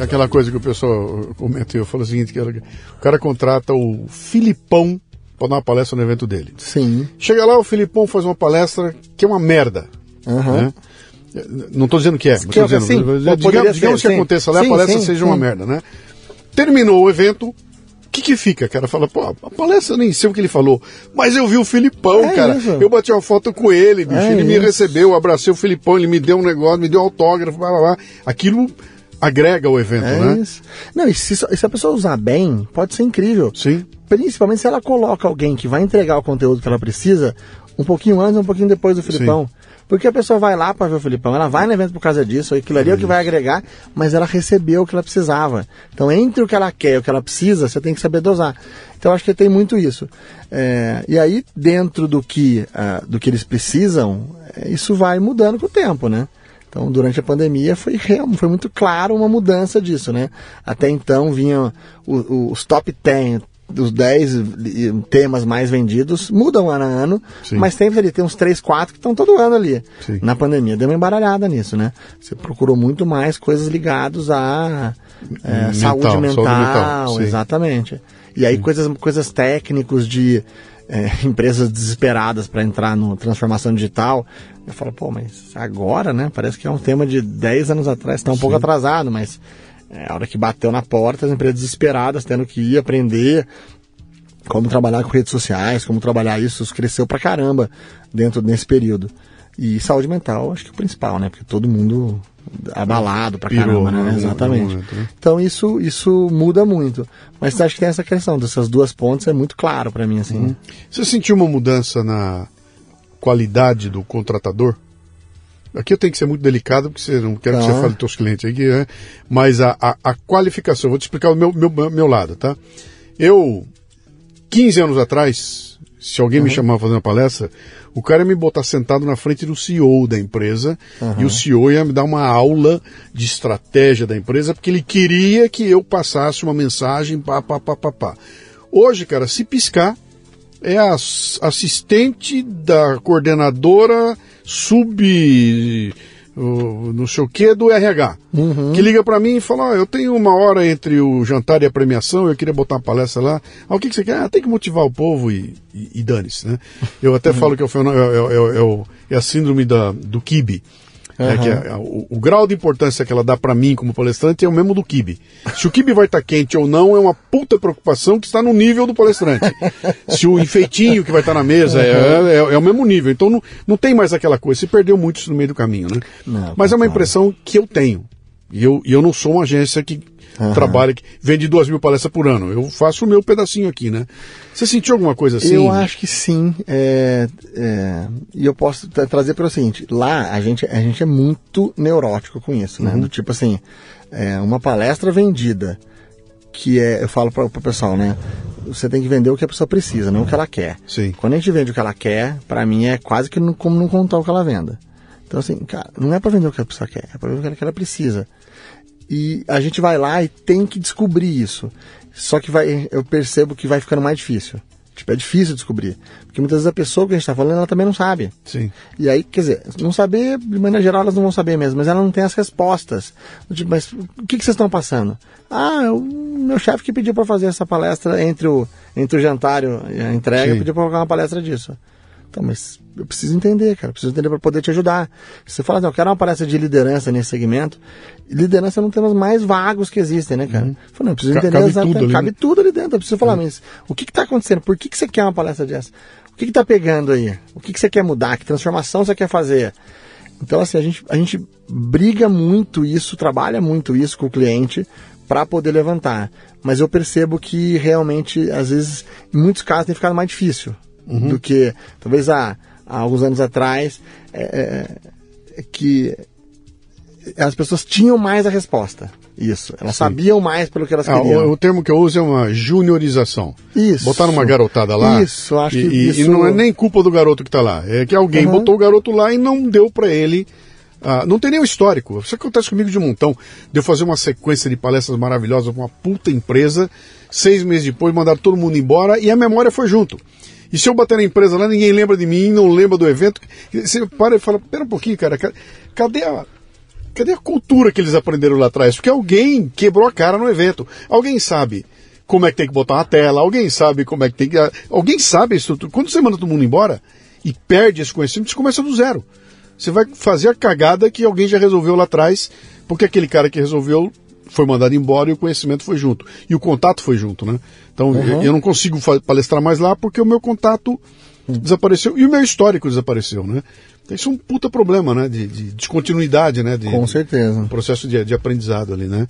Speaker 1: É aquela coisa que o pessoal comenta, eu falo o seguinte, que o cara contrata o Filipão para dar uma palestra no evento dele.
Speaker 2: Sim.
Speaker 1: Chega lá, o Filipão faz uma palestra que é uma merda.
Speaker 2: Uhum. Né?
Speaker 1: Não estou dizendo que é,
Speaker 2: que
Speaker 1: dizendo,
Speaker 2: assim,
Speaker 1: digamos, digamos que sim. aconteça lá, sim, a palestra sim, seja uma merda, né? Terminou o evento, o que que fica? O cara fala, pô, a palestra eu nem sei o que ele falou, mas eu vi o Filipão, é cara. Isso. Eu bati uma foto com ele, bicho. É ele isso. me recebeu, eu abracei o Filipão, ele me deu um negócio, me deu um autógrafo, blá blá blá. Aquilo agrega o evento, é né?
Speaker 2: Isso. Não, e se, se, a pessoa usar bem, pode ser incrível.
Speaker 1: Sim.
Speaker 2: Principalmente se ela coloca alguém que vai entregar o conteúdo que ela precisa um pouquinho antes, um pouquinho depois do Filipão. Sim. Porque a pessoa vai lá para ver o Filipão, ela vai no evento por causa disso, aquilo ali é, o que vai agregar, mas ela recebeu o que ela precisava. Então, entre o que ela quer e o que ela precisa, você tem que saber dosar. Então, acho que tem muito isso. É, e aí, dentro do que, uh, do que eles precisam, é, isso vai mudando com o tempo, né? Então, durante a pandemia foi, foi muito claro uma mudança disso, né? Até então vinham os top 10, os 10 temas mais vendidos, mudam ano a ano, Sim. mas sempre ali tem uns 3, 4 que estão todo ano ali.
Speaker 1: Sim.
Speaker 2: Na pandemia deu uma embaralhada nisso, né? Você procurou muito mais coisas ligadas à é, mental, saúde mental, saúde mental exatamente. E aí coisas, coisas técnicos de é, (laughs) empresas desesperadas para entrar no transformação digital. Eu falo, pô, mas agora, né? Parece que é um tema de 10 anos atrás, está um Sim. pouco atrasado, mas é, a hora que bateu na porta, as empresas desesperadas, tendo que ir aprender como trabalhar com redes sociais, como trabalhar isso, isso cresceu pra caramba dentro desse período. E saúde mental, acho que é o principal, né? Porque todo mundo abalado pra Pirou, caramba, né? Exatamente. Momento, né? Então isso, isso muda muito. Mas acho que tem essa questão dessas duas pontes, é muito claro para mim, assim. Uhum.
Speaker 1: Você sentiu uma mudança na qualidade do contratador? Aqui eu tenho que ser muito delicado, porque você não quero que você fale dos seus clientes aqui, né? Mas a, a, a, qualificação, vou te explicar o meu, meu, meu lado, tá? Eu, 15 anos atrás, se alguém uhum. me fazer uma palestra, o cara ia me botar sentado na frente do CEO da empresa uhum. e o CEO ia me dar uma aula de estratégia da empresa porque ele queria que eu passasse uma mensagem pá, pá, pá, pá, pá. Hoje, cara, se piscar, é assistente da coordenadora sub o não sei o que do RH,
Speaker 2: Uhum.
Speaker 1: que liga para mim e fala, ó, eu tenho uma hora entre o jantar e a premiação, eu queria botar uma palestra lá. Ah, o que, que você quer? Ah, tem que motivar o povo e, e, e dane-se, né? Eu até falo que é, o é, é- é é a síndrome da, do kibe. É que é- é o, o grau de importância que ela dá para mim como palestrante é o mesmo do kibe. Se o kibe vai estar quente ou não é uma puta preocupação que está no nível do palestrante. (laughs) Se o enfeitinho que vai estar na mesa é, é, é o mesmo nível. Então não, não tem mais aquela coisa. Se perdeu muito isso no meio do caminho, né?
Speaker 2: Não,
Speaker 1: Mas é uma impressão que eu tenho. E eu, e eu não sou uma agência que trabalha, que vende duas mil palestras por ano. Eu faço o meu pedacinho aqui, né? Você sentiu alguma coisa assim?
Speaker 2: Eu acho que sim. é, é, e eu posso tra- trazer pelo seguinte: lá a gente, a gente é muito neurótico com isso, né? Do tipo assim, é, uma palestra vendida, que é, eu falo para o pessoal, né? Você tem que vender o que a pessoa precisa, não o que ela quer.
Speaker 1: Sim.
Speaker 2: Quando a gente vende o que ela quer, para mim é quase que não- como não contar o que ela venda. Então, assim, cara, não é para vender o que a pessoa quer, é para vender o que ela precisa. E a gente vai lá e tem que descobrir isso. Só que vai, eu percebo que vai ficando mais difícil. Tipo, é difícil descobrir. Porque muitas vezes a pessoa que a gente está falando, ela também não sabe.
Speaker 1: Sim.
Speaker 2: E aí, quer dizer, não saber, de maneira geral, elas não vão saber mesmo, mas ela não tem as respostas. Tipo, mas o que, que vocês estão passando? Ah, o meu chefe que pediu para fazer essa palestra entre o, entre o jantar e a entrega,
Speaker 1: Sim.
Speaker 2: pediu para colocar uma palestra disso. Então, mas eu preciso entender, cara, eu preciso entender para poder te ajudar. Se você fala assim, eu quero uma palestra de liderança nesse segmento, liderança é um dos temas mais vagos que existem, né, cara? Eu falo, não, eu preciso
Speaker 1: Uhum.
Speaker 2: Entender
Speaker 1: cabe
Speaker 2: exatamente-
Speaker 1: tudo ali,
Speaker 2: cabe
Speaker 1: né?
Speaker 2: tudo ali dentro. Eu preciso falar, mas o que está acontecendo? Por que, que você quer uma palestra dessa? O que está pegando aí? O que, que você quer mudar? Que transformação você quer fazer? Então, assim, a gente, a gente briga muito isso, trabalha muito isso com o cliente para poder levantar. Mas eu percebo que realmente, às vezes, em muitos casos, tem ficado mais difícil do que talvez há, há alguns anos atrás, é, é, é que as pessoas tinham mais a resposta. Isso. Elas sabiam mais pelo que elas
Speaker 1: Ah,
Speaker 2: queriam.
Speaker 1: o, o termo que eu uso é uma juniorização.
Speaker 2: Isso.
Speaker 1: Botaram uma garotada lá.
Speaker 2: Isso, acho
Speaker 1: e,
Speaker 2: que
Speaker 1: e-
Speaker 2: isso-
Speaker 1: e não é nem culpa do garoto que tá lá. É que alguém
Speaker 2: Uhum.
Speaker 1: botou o garoto lá e não deu para ele. ah, não tem nem o histórico. Isso acontece comigo de um montão. De eu fazer uma sequência de palestras maravilhosas com uma puta empresa. Seis meses depois mandaram todo mundo embora e a memória foi junto. E se eu bater na empresa lá, ninguém lembra de mim, não lembra do evento. Você para e fala, pera um pouquinho, cara, ca- cadê a, Cadê a cultura que eles aprenderam lá atrás? Porque alguém quebrou a cara no evento. Alguém sabe como é que tem que botar uma tela, alguém sabe como é que tem que. Alguém sabe isso. Quando você manda todo mundo embora e perde esse conhecimento, você começa do zero. Você vai fazer a cagada que alguém já resolveu lá atrás, porque aquele cara que resolveu foi mandado embora e o conhecimento foi junto. E o contato foi junto, né? Então eu- eu não consigo palestrar mais lá porque o meu contato desapareceu e o meu histórico desapareceu, né? Então, isso é um puta problema, né? De, de descontinuidade, né? De,
Speaker 2: Com certeza.
Speaker 1: um processo de, de aprendizado ali, né?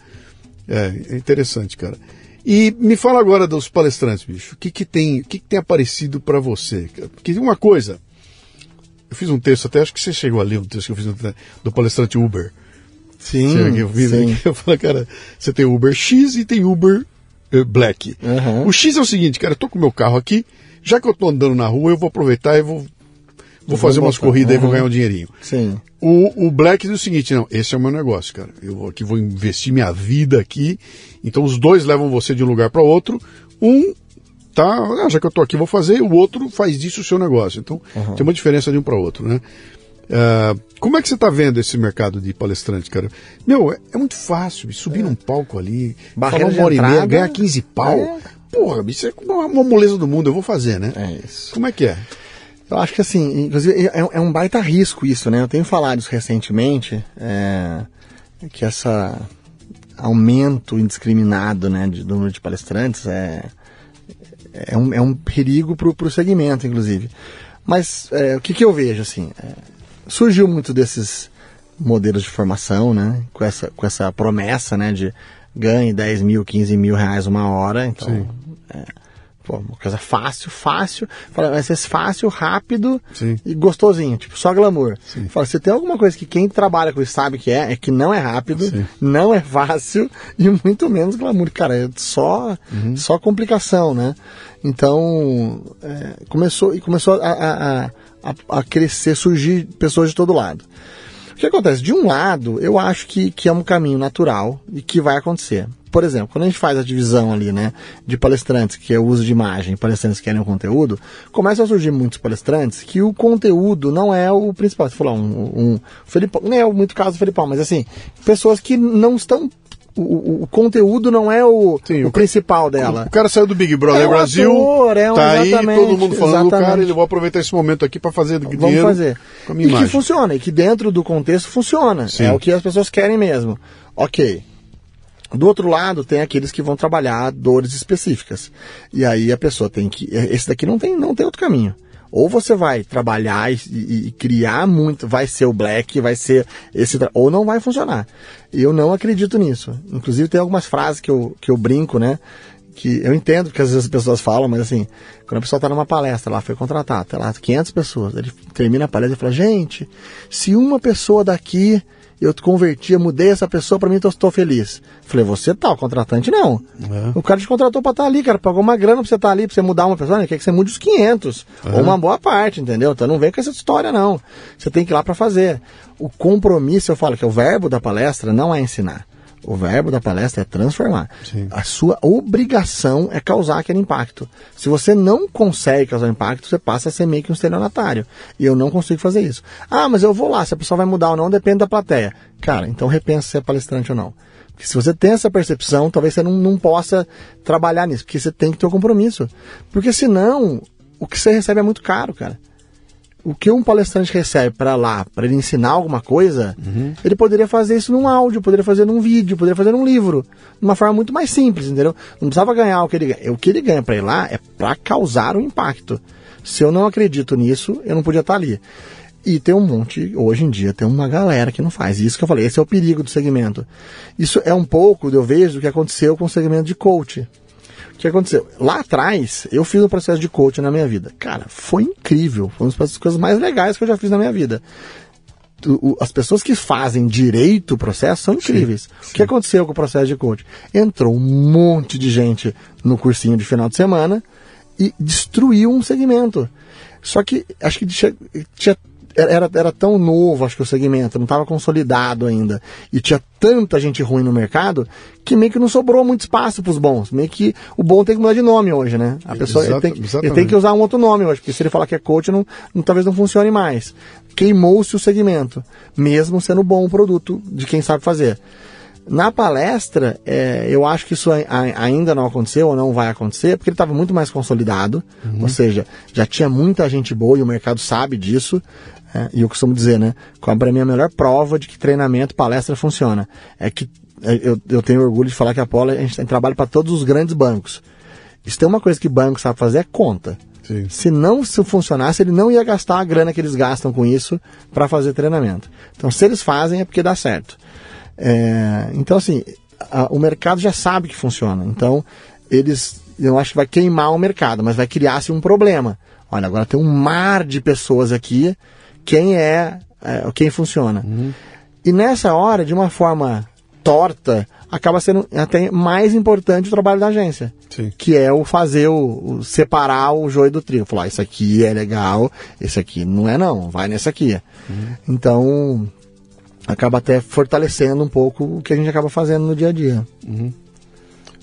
Speaker 1: É, é interessante, cara. E me fala agora dos palestrantes, bicho. O que que tem, o que que tem aparecido para você? Porque uma coisa, eu fiz um texto, até acho que você chegou a ler um texto que eu fiz do palestrante Uber.
Speaker 2: Sim,
Speaker 1: Você- eu, vi,
Speaker 2: sim.
Speaker 1: eu falo, cara, você tem Uber X e tem Uber eh, Black.
Speaker 2: Uhum.
Speaker 1: O X é o seguinte, cara, eu tô com o meu carro aqui, já que eu tô andando na rua, eu vou aproveitar e vou, vou fazer umas corridas e vou
Speaker 2: Uhum.
Speaker 1: ganhar um dinheirinho.
Speaker 2: Sim.
Speaker 1: O, o Black diz o seguinte, não, esse é o meu negócio, cara. Eu aqui vou investir minha vida aqui. Então os dois levam você de um lugar para outro. Um tá, ah, já que eu tô aqui, vou fazer. O outro faz disso o seu negócio. Então tem uma diferença de um para outro, né? Ah, como é que você tá vendo esse mercado de palestrante, cara? Meu, é, é muito fácil subir num palco ali,
Speaker 2: Barreira
Speaker 1: falar uma hora e meia,
Speaker 2: entrada.
Speaker 1: ganhar 15 pau.
Speaker 2: É.
Speaker 1: Porra, bicho, é uma, uma moleza do mundo, eu vou fazer, né?
Speaker 2: É isso.
Speaker 1: Como é que é?
Speaker 2: Eu acho que assim, inclusive é, é um baita risco isso, né? Eu tenho falado isso recentemente, é, que essa aumento indiscriminado, né, de do número de palestrantes é, é, um, é um perigo para o segmento, inclusive. Mas é, o que, que eu vejo, assim, é, surgiu muito desses modelos de formação, né, com essa, com essa promessa, né, de ganhe 10 mil, 15 mil reais uma hora, então...
Speaker 1: Sim.
Speaker 2: é, Pô, uma coisa fácil, fácil. Fala, vai ser fácil, rápido
Speaker 1: Sim.
Speaker 2: e
Speaker 1: Sim.
Speaker 2: gostosinho, tipo, só glamour. Fala, se tem alguma coisa que quem trabalha com isso sabe que é, é que não é rápido,
Speaker 1: Sim.
Speaker 2: não é fácil (laughs) e muito menos glamour. Cara, é só,
Speaker 1: Uhum.
Speaker 2: só complicação, né? Então, é, começou, e começou a, a, a, a crescer, surgir pessoas de todo lado. O que acontece? De um lado, eu acho que, que é um caminho natural e que vai acontecer. por exemplo, quando a gente faz a divisão ali, né, de palestrantes, que é o uso de imagem, palestrantes que querem o conteúdo, começam a surgir muitos palestrantes que o conteúdo não é o principal. Você falou, um, um Felipão, não é muito caso do Felipão, mas assim, pessoas que não estão o, o, conteúdo não é o, Sim, o, principal dela.
Speaker 1: O cara saiu do Big Brother é um Brasil, ator, é um, tá aí todo mundo falando exatamente. do cara, ele vou aproveitar esse momento aqui para fazer
Speaker 2: Vamos dinheiro fazer. com a minha e imagem. que funciona, e que dentro do contexto funciona. Sim. É o que as pessoas querem mesmo. Ok. Do outro lado, tem aqueles que vão trabalhar dores específicas. E aí a pessoa tem que. Esse daqui não tem, não tem outro caminho. Ou você vai trabalhar e, e, criar muito, vai ser o black, vai ser esse. Ou não vai funcionar. E eu não acredito nisso. Inclusive, tem algumas frases que eu, que eu brinco, né? Que eu entendo que às vezes as pessoas falam, mas assim, quando a pessoa está numa palestra lá, foi contratada, tá lá 500 pessoas, ele termina a palestra e fala: gente, se uma pessoa daqui eu te converti, eu mudei essa pessoa, para mim eu estou feliz. Falei, você tá, o contratante não. É. O cara te contratou para estar tá ali, cara, pagou uma grana para você estar tá ali, para você mudar uma pessoa, né? quer que você mude os 500, é. ou uma boa parte, entendeu? Então não vem com essa história não. Você tem que ir lá para fazer. O compromisso, eu falo que o verbo da palestra não é ensinar. O verbo da palestra é transformar. Sim. A sua obrigação é causar aquele impacto. Se você não consegue causar impacto, você passa a ser meio que um estelionatário. E eu não consigo fazer isso. Ah, mas eu vou lá, se a pessoa vai mudar ou não, depende da plateia. Cara, então repensa se é palestrante ou não. Porque se você tem essa percepção, talvez você não, não possa trabalhar nisso, porque você tem que ter o um compromisso. Porque senão, o que você recebe é muito caro, cara o que um palestrante recebe para lá, para ele ensinar alguma coisa, uhum. ele poderia fazer isso num áudio, poderia fazer num vídeo, poderia fazer num livro, de uma forma muito mais simples, entendeu? Não precisava ganhar o que ele ganha. O que ele ganha para ir lá é para causar um impacto. Se eu não acredito nisso, eu não podia estar tá ali. E tem um monte, hoje em dia, tem uma galera que não faz. Isso que eu falei, esse é o perigo do segmento. Isso é um pouco, eu vejo, do que aconteceu com o segmento de coach que aconteceu? Lá atrás, eu fiz um processo de coaching na minha vida. Cara, foi incrível. Foi uma das coisas mais legais que eu já fiz na minha vida. As pessoas que fazem direito o processo são incríveis. Sim. O que aconteceu com o processo de coaching? Entrou um monte de gente no cursinho de final de semana e destruiu um segmento. Só que acho que tinha, tinha era, era tão novo, acho que o segmento, não estava consolidado ainda. E tinha tanta gente ruim no mercado que meio que não sobrou muito espaço para os bons. Meio que o bom tem que mudar de nome hoje, né? A pessoa Exato, ele tem, ele tem, que usar um outro nome hoje, porque se ele falar que é coach, não, não talvez não funcione mais. Queimou-se o segmento, mesmo sendo bom o produto de quem sabe fazer. Na palestra, é, eu acho que isso ainda não aconteceu ou não vai acontecer, porque ele estava muito mais consolidado, uhum. ou seja, já tinha muita gente boa e o mercado sabe disso. É, e eu costumo dizer, né? Para mim, a melhor prova de que treinamento, palestra funciona é que é, eu, eu tenho orgulho de falar que a Polo a gente tem trabalho para todos os grandes bancos. Isso tem uma coisa que banco sabe fazer é conta. Sim. Se não se funcionasse, ele não ia gastar a grana que eles gastam com isso para fazer treinamento. Então, se eles fazem, é porque dá certo. É, então, assim, a, o mercado já sabe que funciona. Então, eles, eu acho que vai queimar o mercado, mas vai criar-se um problema. Olha, agora tem um mar de pessoas aqui quem é, é quem funciona. Uhum. E nessa hora, de uma forma torta, acaba sendo até mais importante o trabalho da agência. Sim. Que é o fazer, o, o, separar o joio do trigo. Falar, isso aqui é legal, esse aqui não é não, vai nesse aqui. Uhum. Então, acaba até fortalecendo um pouco o que a gente acaba fazendo no dia a dia.
Speaker 1: Uhum.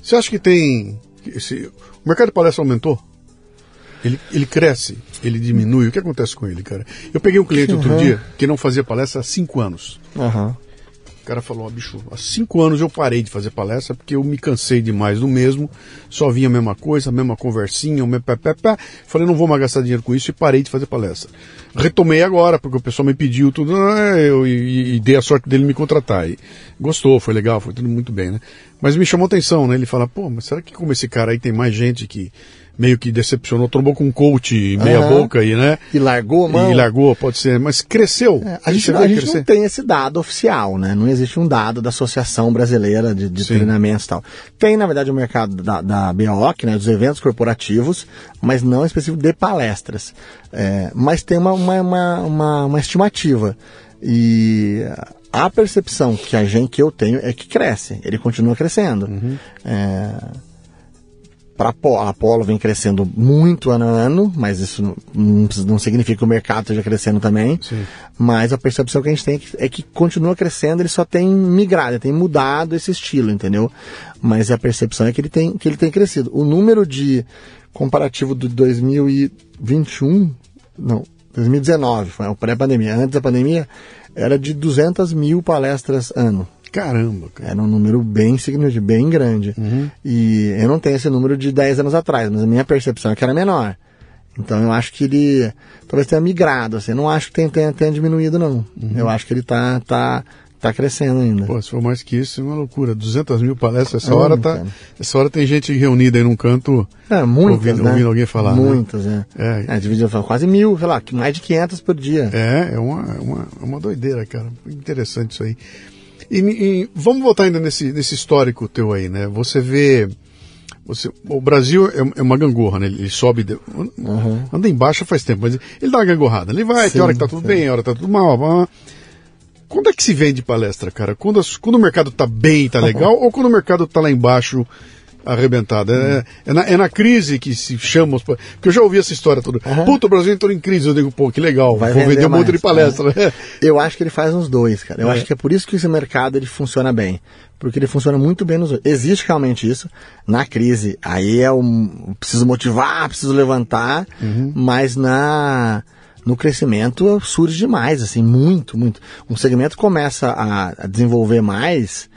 Speaker 1: Você acha que tem... Esse, o mercado de palestra aumentou? Ele, ele cresce, ele diminui. O que acontece com ele, cara? Eu peguei um cliente uhum. outro dia que não fazia palestra há cinco anos.
Speaker 2: Uhum.
Speaker 1: O cara falou, oh, bicho, há cinco anos eu parei de fazer palestra porque eu me cansei demais do mesmo, só vinha a mesma coisa, a mesma conversinha, o mesmo pé, pé, pé. Falei, não vou mais gastar dinheiro com isso e parei de fazer palestra. Retomei agora, porque o pessoal me pediu tudo, ah, eu, e, e, dei a sorte dele me contratar. E gostou, foi legal, foi tudo muito bem, né? Mas me chamou atenção, né? Ele fala, pô, mas será que como esse cara aí tem mais gente que meio que decepcionou, trombou com um coach meia uhum. boca aí, né?
Speaker 2: E largou, mano.
Speaker 1: E largou, pode ser, mas cresceu.
Speaker 2: É, a gente, a gente não tem esse dado oficial, né? Não existe um dado da Associação Brasileira de, de Treinamentos e tal. Tem, na verdade, o mercado da, da BOC, né? Dos eventos corporativos, mas não específico de palestras. É, mas tem uma, uma, uma, uma, uma estimativa. E a percepção que a gente que eu tenho é que cresce, ele continua crescendo. Uhum. É, para a Apollo vem crescendo muito ano a ano, mas isso não, não significa que o mercado esteja crescendo também. Sim. Mas a percepção que a gente tem é que continua crescendo, ele só tem migrado, tem mudado esse estilo, entendeu? Mas a percepção é que ele tem, que ele tem crescido. O número de comparativo do 2021, não, 2019, foi o pré-pandemia. Antes da pandemia, era de 200 mil palestras ano.
Speaker 1: Caramba,
Speaker 2: cara. Era um número bem significativo, bem grande. Uhum. E eu não tenho esse número de 10 anos atrás, mas a minha percepção é que era menor. Então eu acho que ele talvez tenha migrado, assim. Eu não acho que tenha, tenha, tenha diminuído, não. Uhum. Eu acho que ele tá, tá, tá crescendo ainda.
Speaker 1: Pô, se for mais que isso, é uma loucura. 200 mil palestras, essa, é, hora, tá, essa hora tem gente reunida aí num canto.
Speaker 2: É, muitas, ouvindo,
Speaker 1: né? ouvindo alguém falar.
Speaker 2: Né? Muitas, né? é. É, é dividido, quase mil, sei lá, mais de 500 por dia.
Speaker 1: É, é uma, é uma, é uma doideira, cara. Interessante isso aí. E, e, vamos voltar ainda nesse, nesse histórico teu aí, né? Você vê. Você, o Brasil é, é uma gangorra, né? Ele sobe. De, uhum. Anda embaixo faz tempo, mas ele dá uma gangorrada. Ele vai, sim, tem hora que tá tudo sim. bem, hora que tá tudo mal. Quando é que se vende palestra, cara? Quando, quando o mercado tá bem, tá legal, ou quando o mercado tá lá embaixo arrebentada. É, é, na, é, na, crise que se chama. Porque eu já ouvi essa história toda. Uhum. Puta, o Brasil entrou em crise. Eu digo, pô, que legal. Vai vou vender um monte de palestra.
Speaker 2: Né? Eu acho que ele faz uns dois, cara. Eu é. acho que é por isso que esse mercado ele funciona bem. Porque ele funciona muito bem nos Existe realmente isso. Na crise, aí é um. Preciso motivar, preciso levantar. Uhum. Mas na no crescimento surge demais, assim, muito, muito. Um segmento começa a, a desenvolver mais,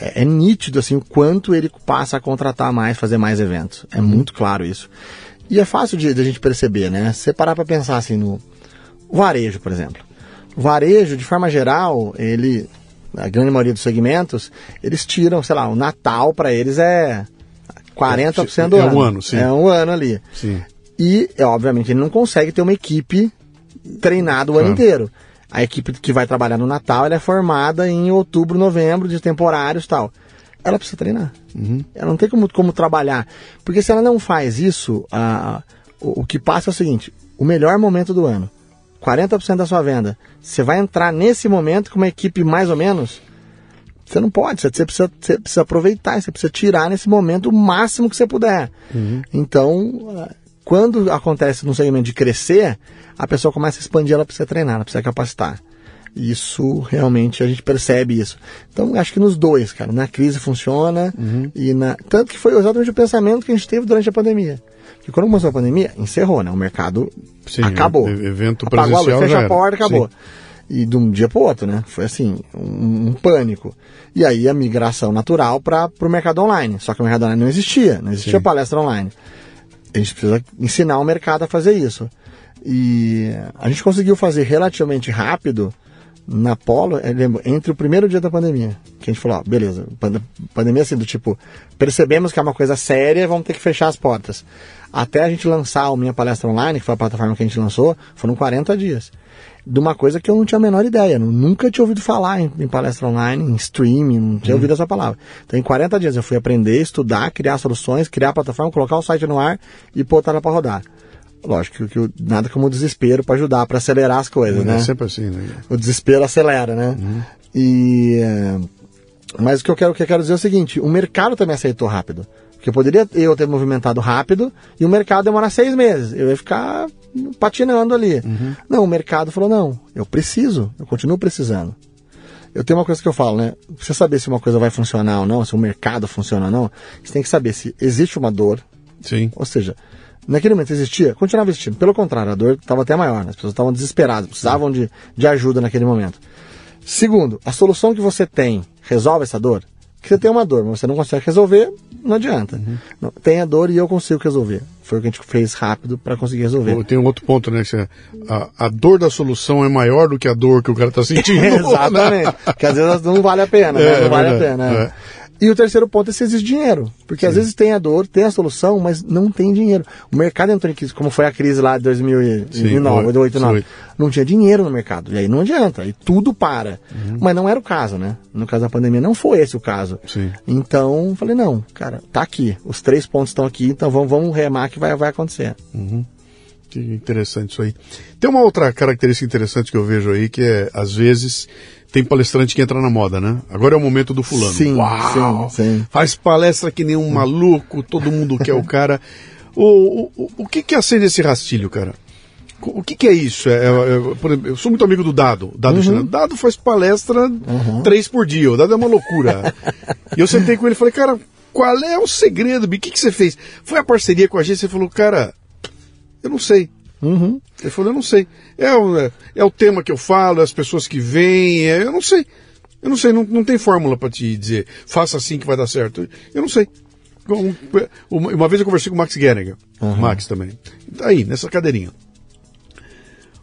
Speaker 2: é, é, nítido assim o quanto ele passa a contratar mais, fazer mais eventos. É uhum. muito claro isso. E é fácil de, de a gente perceber, né? Se você parar para pensar assim no varejo, por exemplo. O varejo, de forma geral, ele, a grande maioria dos segmentos, eles tiram, sei lá, o Natal para eles é 40% do
Speaker 1: é
Speaker 2: ano.
Speaker 1: É um ano, sim.
Speaker 2: É um ano ali.
Speaker 1: Sim.
Speaker 2: E, obviamente, ele não consegue ter uma equipe treinada o claro. ano inteiro. A equipe que vai trabalhar no Natal é formada em outubro, novembro, de temporários tal. Ela precisa treinar. Uhum. Ela não tem como, como trabalhar. Porque se ela não faz isso, a, o, o que passa é o seguinte: o melhor momento do ano, 40% da sua venda, você vai entrar nesse momento com uma equipe mais ou menos. Você não pode, você precisa, você precisa aproveitar, você precisa tirar nesse momento o máximo que você puder. Uhum. Então, quando acontece no segmento de crescer, a pessoa começa a expandir, ela precisa treinar, ela precisa capacitar. Isso realmente a gente percebe isso. Então acho que nos dois, cara, na crise funciona uhum. e na tanto que foi exatamente o pensamento que a gente teve durante a pandemia. Que quando começou a pandemia, encerrou, né? O mercado Sim, acabou.
Speaker 1: Evento Apagou a luz,
Speaker 2: fecha a porta, acabou. Sim. E de um dia para o outro, né? Foi assim, um, um, pânico. E aí a migração natural para o mercado online. Só que o mercado online não existia, não existia Sim. palestra online. A gente precisa ensinar o mercado a fazer isso. E a gente conseguiu fazer relativamente rápido na Polo, entre o primeiro dia da pandemia, que a gente falou, ó, beleza, pandemia assim, do tipo, percebemos que é uma coisa séria, vamos ter que fechar as portas. Até a gente lançar a minha palestra online, que foi a plataforma que a gente lançou, foram 40 dias. De uma coisa que eu não tinha a menor ideia, nunca tinha ouvido falar em, em palestra online, em streaming, não tinha uhum. ouvido essa palavra. Então, em 40 dias eu fui aprender, estudar, criar soluções, criar a plataforma, colocar o site no ar e botar ela para rodar. Lógico que, nada como o desespero para ajudar, para acelerar as coisas, é, né?
Speaker 1: É sempre assim, né?
Speaker 2: O desespero acelera, né? Uhum. E é, mas o que eu quero, o que eu quero dizer é o seguinte: o mercado também aceitou rápido. Porque poderia eu ter movimentado rápido e o mercado demorar seis meses. Eu ia ficar patinando ali. Uhum. Não, o mercado falou: não, eu preciso, eu continuo precisando. Eu tenho uma coisa que eu falo, né? Pra você saber se uma coisa vai funcionar ou não, se o mercado funciona ou não, você tem que saber se existe uma dor.
Speaker 1: Sim.
Speaker 2: Ou seja, naquele momento existia, continuava existindo. Pelo contrário, a dor estava até maior, né? as pessoas estavam desesperadas, precisavam de, de ajuda naquele momento. Segundo, a solução que você tem resolve essa dor? Que você tem uma dor, mas você não consegue resolver, não adianta. Uhum. Não, tem a dor e eu consigo resolver. Foi o que a gente fez rápido para conseguir resolver.
Speaker 1: Tem um outro ponto, né? A, a, dor da solução é maior do que a dor que o cara está sentindo. (laughs)
Speaker 2: Exatamente. (laughs) Porque às vezes não vale a pena, né? É, não vale verdade. a pena. É. E o terceiro ponto é se existe dinheiro. Porque Sim. às vezes tem a dor, tem a solução, mas não tem dinheiro. O mercado entrou em crise, como foi a crise lá de 2009, 2008, Não tinha dinheiro no mercado. E aí não adianta. E tudo para. Uhum. Mas não era o caso, né? No caso da pandemia, não foi esse o caso.
Speaker 1: Sim.
Speaker 2: Então, falei, não, cara, tá aqui. Os três pontos estão aqui, então vamos, vamos remar que vai, vai acontecer.
Speaker 1: Uhum. Que interessante isso aí. Tem uma outra característica interessante que eu vejo aí, que é, às vezes, tem palestrante que entra na moda, né? Agora é o momento do fulano.
Speaker 2: Sim,
Speaker 1: Uau!
Speaker 2: sim, sim.
Speaker 1: Faz palestra que nem um maluco, todo mundo quer o cara. O, o, o que que acende esse rastilho, cara? O que, que é isso? É, é, é, por exemplo, eu sou muito amigo do Dado. Dado,
Speaker 2: Uhum.
Speaker 1: Dado faz palestra três por dia. O Dado é uma loucura. e eu sentei com ele e falei, cara, qual é o segredo? O que, que você fez? Foi a parceria com a gente? Você falou, cara, eu não sei.
Speaker 2: Uhum.
Speaker 1: Ele falou, eu não sei. É o, é, é o tema que eu falo, é as pessoas que vêm, é, eu não sei. Eu não sei, não, não tem fórmula para te dizer, faça assim que vai dar certo. Eu não sei. Um- Uma, uma vez eu conversei com o Max Gerninger, Max também. Aí, nessa cadeirinha.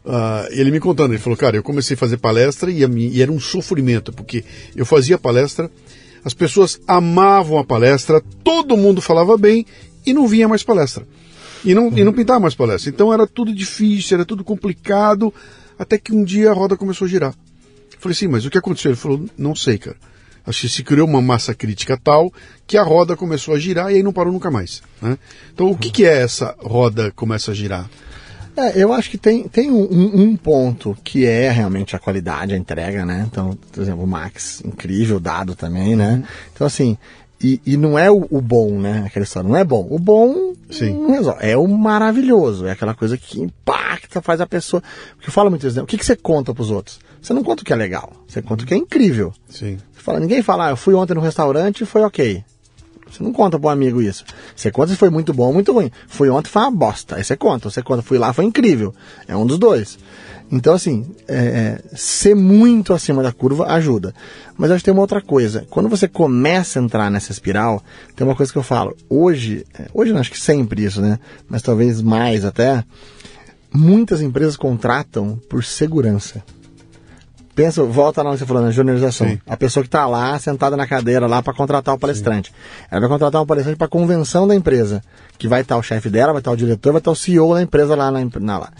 Speaker 1: Ah, ele me contando, ele falou, cara, eu comecei a fazer palestra e, a e era um sofrimento, porque eu fazia palestra, as pessoas amavam a palestra, todo mundo falava bem e não vinha mais palestra. E não, e não pintava mais palestra. Então era tudo difícil, era tudo complicado, até que um dia a roda começou a girar. Eu falei assim, mas o que aconteceu? Ele falou, não sei, cara. Acho que se criou uma massa crítica tal que a roda começou a girar e aí não parou nunca mais. né? Então o que, que é essa roda começa a girar?
Speaker 2: É, eu acho que tem, tem um, um- ponto que é realmente a qualidade, a entrega, né? Então, por exemplo, o Max, incrível, dado também, né? Então, assim, e, e não é o, o bom, né? Aquela história, não é bom. O bom
Speaker 1: Sim.
Speaker 2: não resolve. É o maravilhoso, é aquela coisa que impacta, faz a pessoa. Porque eu falo muitas vezes, né? o que, que você conta pros outros? Você não conta o que é legal, você conta o que é incrível.
Speaker 1: Sim.
Speaker 2: Você fala, ninguém fala, ah, eu fui ontem no restaurante e foi ok. Você não conta pro amigo isso. Você conta se foi muito bom ou muito ruim. Fui ontem foi uma bosta. Aí você conta. Você conta, fui lá, foi incrível. É um dos dois. Então, assim, é, é, ser muito acima da curva ajuda. Mas acho que tem uma outra coisa. Quando você começa a entrar nessa espiral, tem uma coisa que eu falo. Hoje, é, hoje não acho que sempre isso, né? Mas talvez mais até. Muitas empresas contratam por segurança. Pensa, volta lá onde você falou, na juniorização.
Speaker 1: Sim.
Speaker 2: A pessoa que está lá, sentada na cadeira lá para contratar o palestrante. Ela vai contratar um palestrante para convenção da empresa. Que vai estar o chefe dela, vai estar o diretor, vai estar o CEO da empresa lá na, na lá.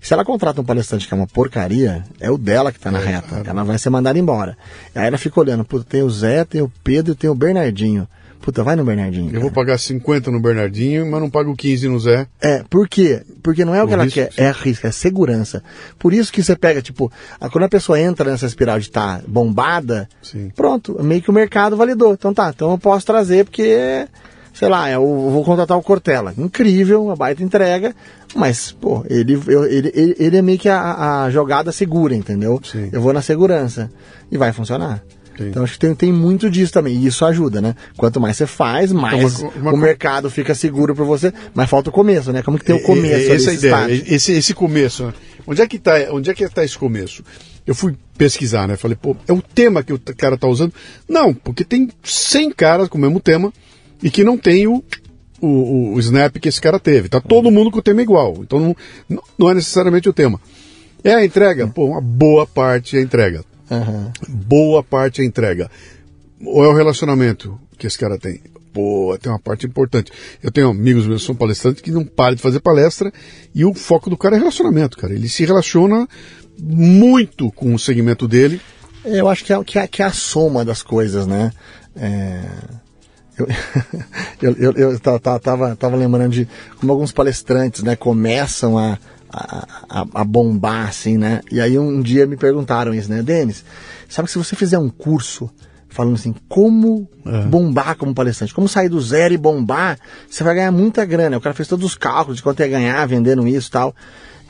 Speaker 2: Se ela contrata um palestrante que é uma porcaria, é o dela que está na reta. Ela vai ser mandada embora. Aí ela fica olhando, puta, tem o Zé, tem o Pedro e tem o Bernardinho. Puta, vai no Bernardinho.
Speaker 1: Eu vou
Speaker 2: cara.
Speaker 1: pagar 50 no Bernardinho, mas não pago 15 no Zé.
Speaker 2: É, por quê? Porque não é o,
Speaker 1: O
Speaker 2: que ela
Speaker 1: risco,
Speaker 2: quer,
Speaker 1: sim.
Speaker 2: é risco, é segurança. Por isso que você pega, tipo, a- quando a pessoa entra nessa espiral de estar bombada,
Speaker 1: Sim.
Speaker 2: pronto, meio que o mercado validou. Então tá, então eu posso trazer porque, sei lá, eu vou contratar o Cortella. Incrível, uma baita entrega, mas, pô, ele, eu- ele, ele, é meio que a, a jogada segura, entendeu?
Speaker 1: Sim.
Speaker 2: Eu vou na segurança e vai funcionar.
Speaker 1: Sim.
Speaker 2: Então acho que tem, tem muito disso também, e isso ajuda, né? Quanto mais você faz, mais
Speaker 1: uma- uma
Speaker 2: o mercado fica seguro para você, mas falta o começo, né? Como que tem o começo ali,
Speaker 1: Essa a
Speaker 2: esse
Speaker 1: ideia,
Speaker 2: estágio?
Speaker 1: esse, esse começo. né? Onde é que está onde é que tá esse começo? Eu fui pesquisar, né? Falei, pô, é o tema que o cara tá usando? Não, porque tem 100 caras com o mesmo tema e que não tem o, o, o- snap que esse cara teve. Tá todo mundo com o tema igual. Então não, não- é necessariamente o tema. É a entrega? Pô, uma boa parte é a entrega.
Speaker 2: Aham.
Speaker 1: Boa parte é a entrega. Ou é o relacionamento que esse cara tem? Pô, tem uma parte importante. Eu tenho amigos meus que são palestrantes que não param de fazer palestra e o foco do cara é relacionamento, cara. Ele se relaciona muito com o segmento dele.
Speaker 2: Eu acho que é, que, é, que é a soma das coisas, né? É, Eu, (laughs) eu, eu, eu ta- ta- tava, tava lembrando de como alguns palestrantes né, começam a, a, a- bombar, assim, né? E aí um dia me perguntaram isso, né? Denis, sabe que se você fizer um curso falando assim, como bombar como palestrante, como sair do zero e bombar, você vai ganhar muita grana. O cara fez todos os cálculos de quanto ia ganhar vendendo isso e tal.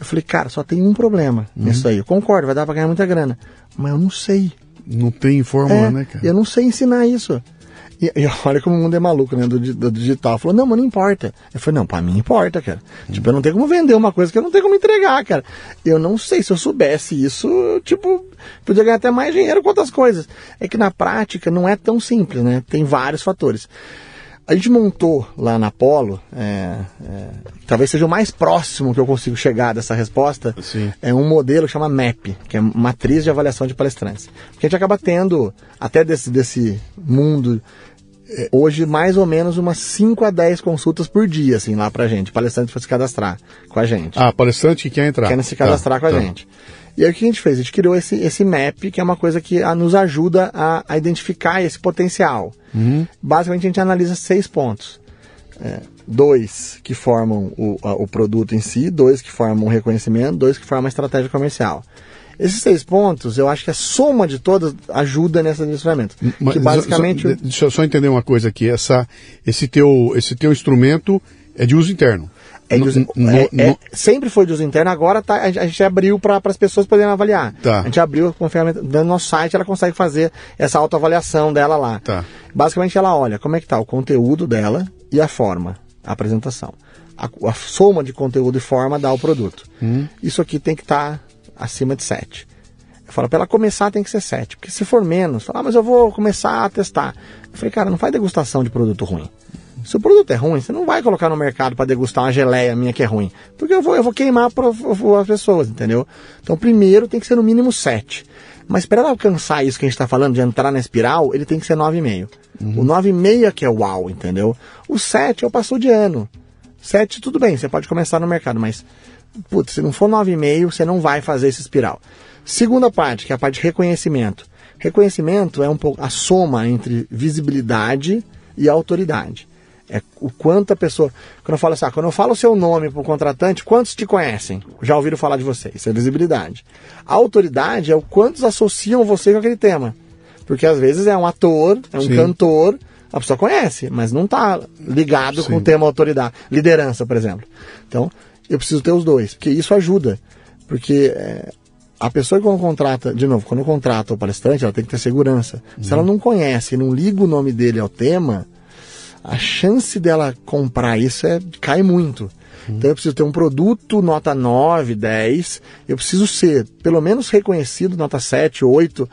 Speaker 2: Eu falei, cara, só tem um problema nisso aí. Eu concordo, vai dar pra ganhar muita grana. Mas eu não sei.
Speaker 1: Não tem fórmula,
Speaker 2: É,
Speaker 1: né, cara?
Speaker 2: Eu não sei ensinar isso. E, e (laughs) olha como o mundo é maluco, né? Do, do digital. Falou, não, mas não importa. Eu falei, não, pra mim importa, cara. Tipo, eu não tenho como vender uma coisa que eu não tenho como entregar, cara. Eu não sei, se eu soubesse isso, eu, tipo, podia ganhar até mais dinheiro com outras coisas. É que na prática não é tão simples, né? Tem vários fatores. A gente montou lá na Polo, é, é, talvez seja o mais próximo que eu consigo chegar dessa resposta,
Speaker 1: Sim.
Speaker 2: é um modelo que chama MAP, que é Matriz de Avaliação de Palestrantes. Porque a gente acaba tendo, até desse, desse mundo, hoje mais ou menos umas 5 a 10 consultas por dia, assim, lá pra gente, palestrante para se cadastrar com a gente
Speaker 1: Ah, palestrante que quer entrar.
Speaker 2: querem se cadastrar
Speaker 1: Tá,
Speaker 2: com a
Speaker 1: tá.
Speaker 2: gente. E aí o que a gente fez? A gente criou esse, esse map, que é uma coisa que ah, nos ajuda a, a identificar esse potencial.
Speaker 1: Uhum.
Speaker 2: Basicamente a gente analisa seis pontos. É, dois que formam o, a, o produto em si, dois que formam o reconhecimento, dois que formam a estratégia comercial. Esses seis pontos, eu acho que a soma de todas ajuda nesse direcionamento.
Speaker 1: Mas,
Speaker 2: que basicamente.
Speaker 1: Só, deixa eu só entender uma coisa aqui. Essa, esse, teu, esse teu instrumento é de uso interno.
Speaker 2: É de uso, no, é, no, é, sempre foi de uso interno, agora tá, a gente abriu para as pessoas poderem avaliar.
Speaker 1: Tá.
Speaker 2: A gente abriu com a ferramenta, no nosso site ela consegue fazer essa autoavaliação dela lá.
Speaker 1: Tá.
Speaker 2: Basicamente ela olha como é que está o conteúdo dela e a forma, a apresentação. A, a soma de conteúdo e forma dá o produto.
Speaker 1: Hum.
Speaker 2: Isso aqui tem que estar tá acima de 7. Eu falo, para ela começar tem que ser 7. Porque se for menos, fala, ah, mas eu vou começar a testar. Eu falei, cara, não faz degustação de produto ruim. Se o produto é ruim, você não vai colocar no mercado para degustar uma geleia minha que é ruim. Porque eu vou, eu vou queimar pro, as pessoas, entendeu? Então, primeiro tem que ser no mínimo 7. Mas para ela alcançar isso que a gente está falando, de entrar na espiral, ele tem que ser 9,5. Uhum. O 9,5 é que é o uau, entendeu? O 7 é o passou de ano. 7, tudo bem, você pode começar no mercado, mas putz, se não for 9,5, você não vai fazer esse espiral. Segunda parte, que é a parte de reconhecimento. Reconhecimento é um pouco a soma entre visibilidade e autoridade. É o quanto a pessoa. Quando eu falo assim, ah, quando eu falo o seu nome para o contratante, quantos te conhecem? Já ouviram falar de você? Isso é visibilidade. A autoridade é o quantos associam você com aquele tema. Porque às vezes é um ator, é um Sim. cantor, a pessoa conhece, mas não está ligado Sim. com o tema autoridade. Liderança, por exemplo. Então, eu preciso ter os dois, porque isso ajuda. Porque é, a pessoa que quando contrata, de novo, quando contrata o palestrante, ela tem que ter segurança. Uhum. Se ela não conhece, não liga o nome dele ao tema, a chance dela comprar isso é, cai muito. Uhum. Então eu preciso ter um produto nota 9, 10, eu preciso ser pelo menos reconhecido, nota 7, 8,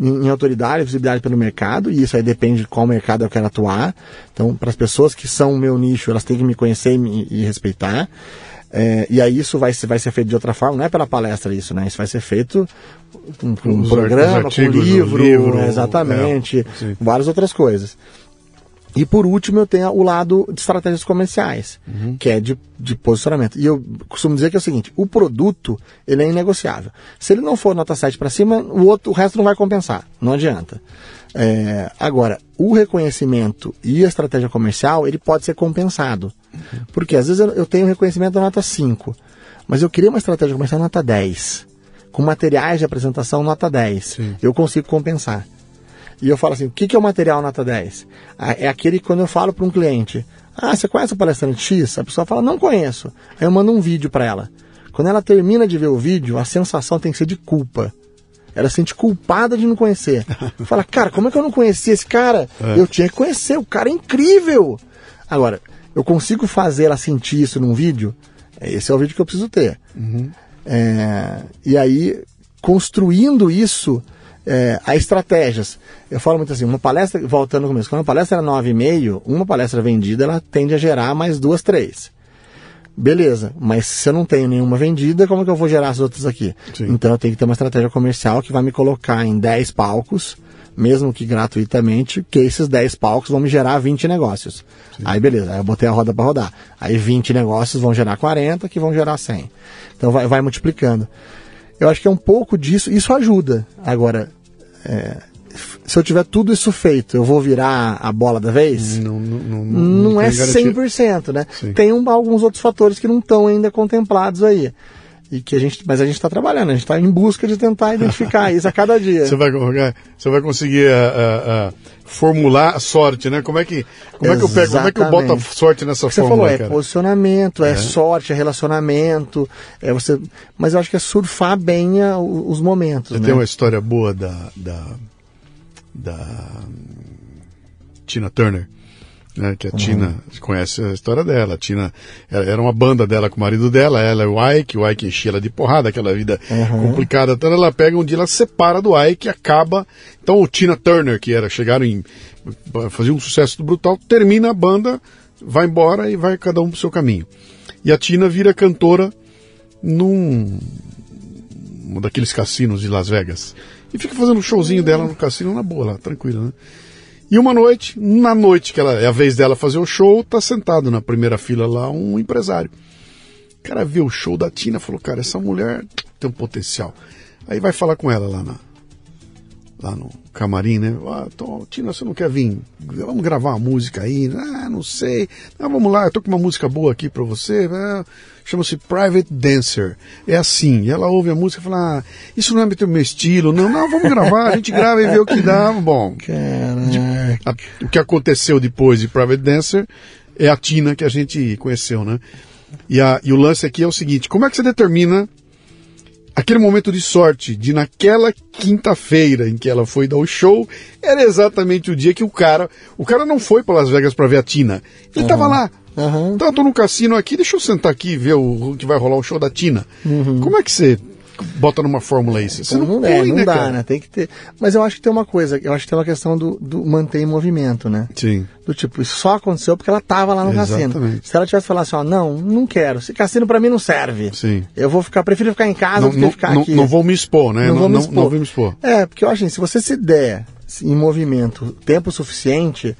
Speaker 2: em, em autoridade, visibilidade pelo mercado, e isso aí depende de qual mercado eu quero atuar. Então, para as pessoas que são o meu nicho, elas têm que me conhecer e, me, e respeitar. É, e aí isso vai, vai ser feito de outra forma, não é pela palestra isso, né? Isso vai ser feito com, com um programa, com livro, livro exatamente, é, várias outras coisas. E por último eu tenho o lado de estratégias comerciais, uhum. que é de, de posicionamento. E eu costumo dizer que é o seguinte, o produto ele é inegociável. Se ele não for nota 7 para cima, o, outro, o resto não vai compensar, não adianta. É, agora, o reconhecimento e a estratégia comercial, ele pode ser compensado. Porque às vezes eu, eu tenho reconhecimento da nota 5, mas eu queria uma estratégia comercial nota 10. Com materiais de apresentação nota 10. Sim. Eu consigo compensar. E eu falo assim, o que é o material nota 10? É aquele que quando eu falo para um cliente, ah, você conhece o palestrante X? A pessoa fala, não conheço. Aí eu mando um vídeo para ela. Quando ela termina de ver o vídeo, a sensação tem que ser de culpa. Ela se sente culpada de não conhecer. (laughs) Fala, cara, como é que eu não conheci esse cara? É. Eu tinha que conhecer, o cara é incrível. Agora, eu consigo fazer ela sentir isso num vídeo? Esse é o vídeo que eu preciso ter.
Speaker 1: Uhum.
Speaker 2: É, e aí, construindo isso, é, a estratégias. Eu falo muito assim, uma palestra, voltando no começo, quando uma palestra era 9,5, uma palestra vendida, ela tende a gerar mais duas, três. Beleza, mas se eu não tenho nenhuma vendida, como é que eu vou gerar as outras aqui? Sim. Então eu tenho que ter uma estratégia comercial que vai me colocar em 10 palcos, mesmo que gratuitamente, que esses 10 palcos vão me gerar 20 negócios. Sim. Aí beleza, aí eu botei a roda para rodar. Aí 20 negócios vão gerar 40, que vão gerar 100. Então vai, vai multiplicando. Eu acho que é um pouco disso, isso ajuda. Agora, é, se eu tiver tudo isso feito, eu vou virar a bola da vez?
Speaker 1: Não, não, não,
Speaker 2: não, não é 100%, né? Sim. Tem um, alguns outros fatores que não estão ainda contemplados aí. E que a gente, mas a gente está trabalhando, a gente está em busca de tentar identificar isso a cada dia. (laughs)
Speaker 1: Você vai, você vai conseguir uh, uh, formular a sorte, né? Como é que, como é que eu pego, como é que eu boto a sorte nessa
Speaker 2: você
Speaker 1: fórmula?
Speaker 2: Você falou, é cara? posicionamento, é, é, sorte, é relacionamento, é você. Mas eu acho que é surfar bem a, os momentos. Você
Speaker 1: né? tem uma história boa da, da, da Tina Turner né, que a uhum. Tina conhece a história dela. A Tina era uma banda dela com o marido dela, ela é o Ike, o Ike enchia ela de porrada, aquela vida uhum. complicada. Então ela pega um dia, ela se separa do Ike e acaba. Então o Tina Turner, que era, chegaram em. fazer um sucesso do brutal, termina a banda, vai embora e vai cada um pro seu caminho. E a Tina vira cantora num. um daqueles cassinos de Las Vegas. E fica fazendo um showzinho dela no cassino na boa lá, tranquila, né? E uma noite, na noite que ela, é a vez dela fazer o show, tá sentado na primeira fila lá um empresário. O cara vê o show da Tina falou, cara, essa mulher tem um potencial. Aí vai falar com ela lá na, lá no camarim, né? Ah, tô, Tina, você não quer vir? Vamos gravar uma música aí? Ah, não sei. Ah, vamos lá, eu tô com uma música boa aqui pra você. Ah, Chama-se Private Dancer. É assim, ela ouve a música e fala, ah, isso não é meu estilo. Não, não, vamos gravar, a gente grava e vê o que dá. Bom, a, o que aconteceu depois de Private Dancer é a Tina que a gente conheceu, né? E, a, e o lance aqui é o seguinte, como é que você determina aquele momento de sorte de naquela quinta-feira em que ela foi dar o show, era exatamente o dia que o cara, o cara não foi para Las Vegas para ver a Tina. Ele estava uhum. lá. Uhum. Então eu tô no cassino aqui, deixa eu sentar aqui e ver o, que vai rolar o show da Tina. Uhum. Como é que você bota numa fórmula isso. Você
Speaker 2: não, não, põe, é, não né, dá, cara? né? Tem que ter. Mas eu acho que tem uma coisa, eu acho que tem uma questão do, do manter em movimento, né?
Speaker 1: Sim.
Speaker 2: Do tipo, isso só aconteceu porque ela tava lá no Exatamente. cassino. Se ela tivesse falado assim, ó, não, não quero. Esse cassino para mim não serve.
Speaker 1: Sim.
Speaker 2: Eu vou ficar, prefiro ficar em casa
Speaker 1: não,
Speaker 2: do que ficar
Speaker 1: não,
Speaker 2: aqui.
Speaker 1: Não vou me expor, né?
Speaker 2: Não,
Speaker 1: não,
Speaker 2: vou, me
Speaker 1: não,
Speaker 2: expor.
Speaker 1: não vou me expor.
Speaker 2: É, porque eu acho assim, se você se der em movimento tempo suficiente,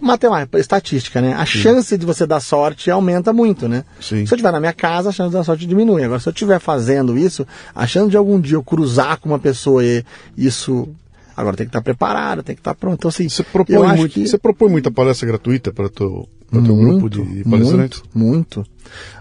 Speaker 2: matemática, estatística, né? A Sim. chance de você dar sorte aumenta muito, né?
Speaker 1: Sim.
Speaker 2: Se eu estiver na minha casa, a chance de dar sorte diminui. Agora, se eu estiver fazendo isso, a chance de algum dia eu cruzar com uma pessoa e isso Agora tem que estar preparado, tem que estar pronto. Então, assim,
Speaker 1: você propõe, muito, que... você propõe muita palestra gratuita para o teu, teu grupo de palestrantes?
Speaker 2: Muito, muito.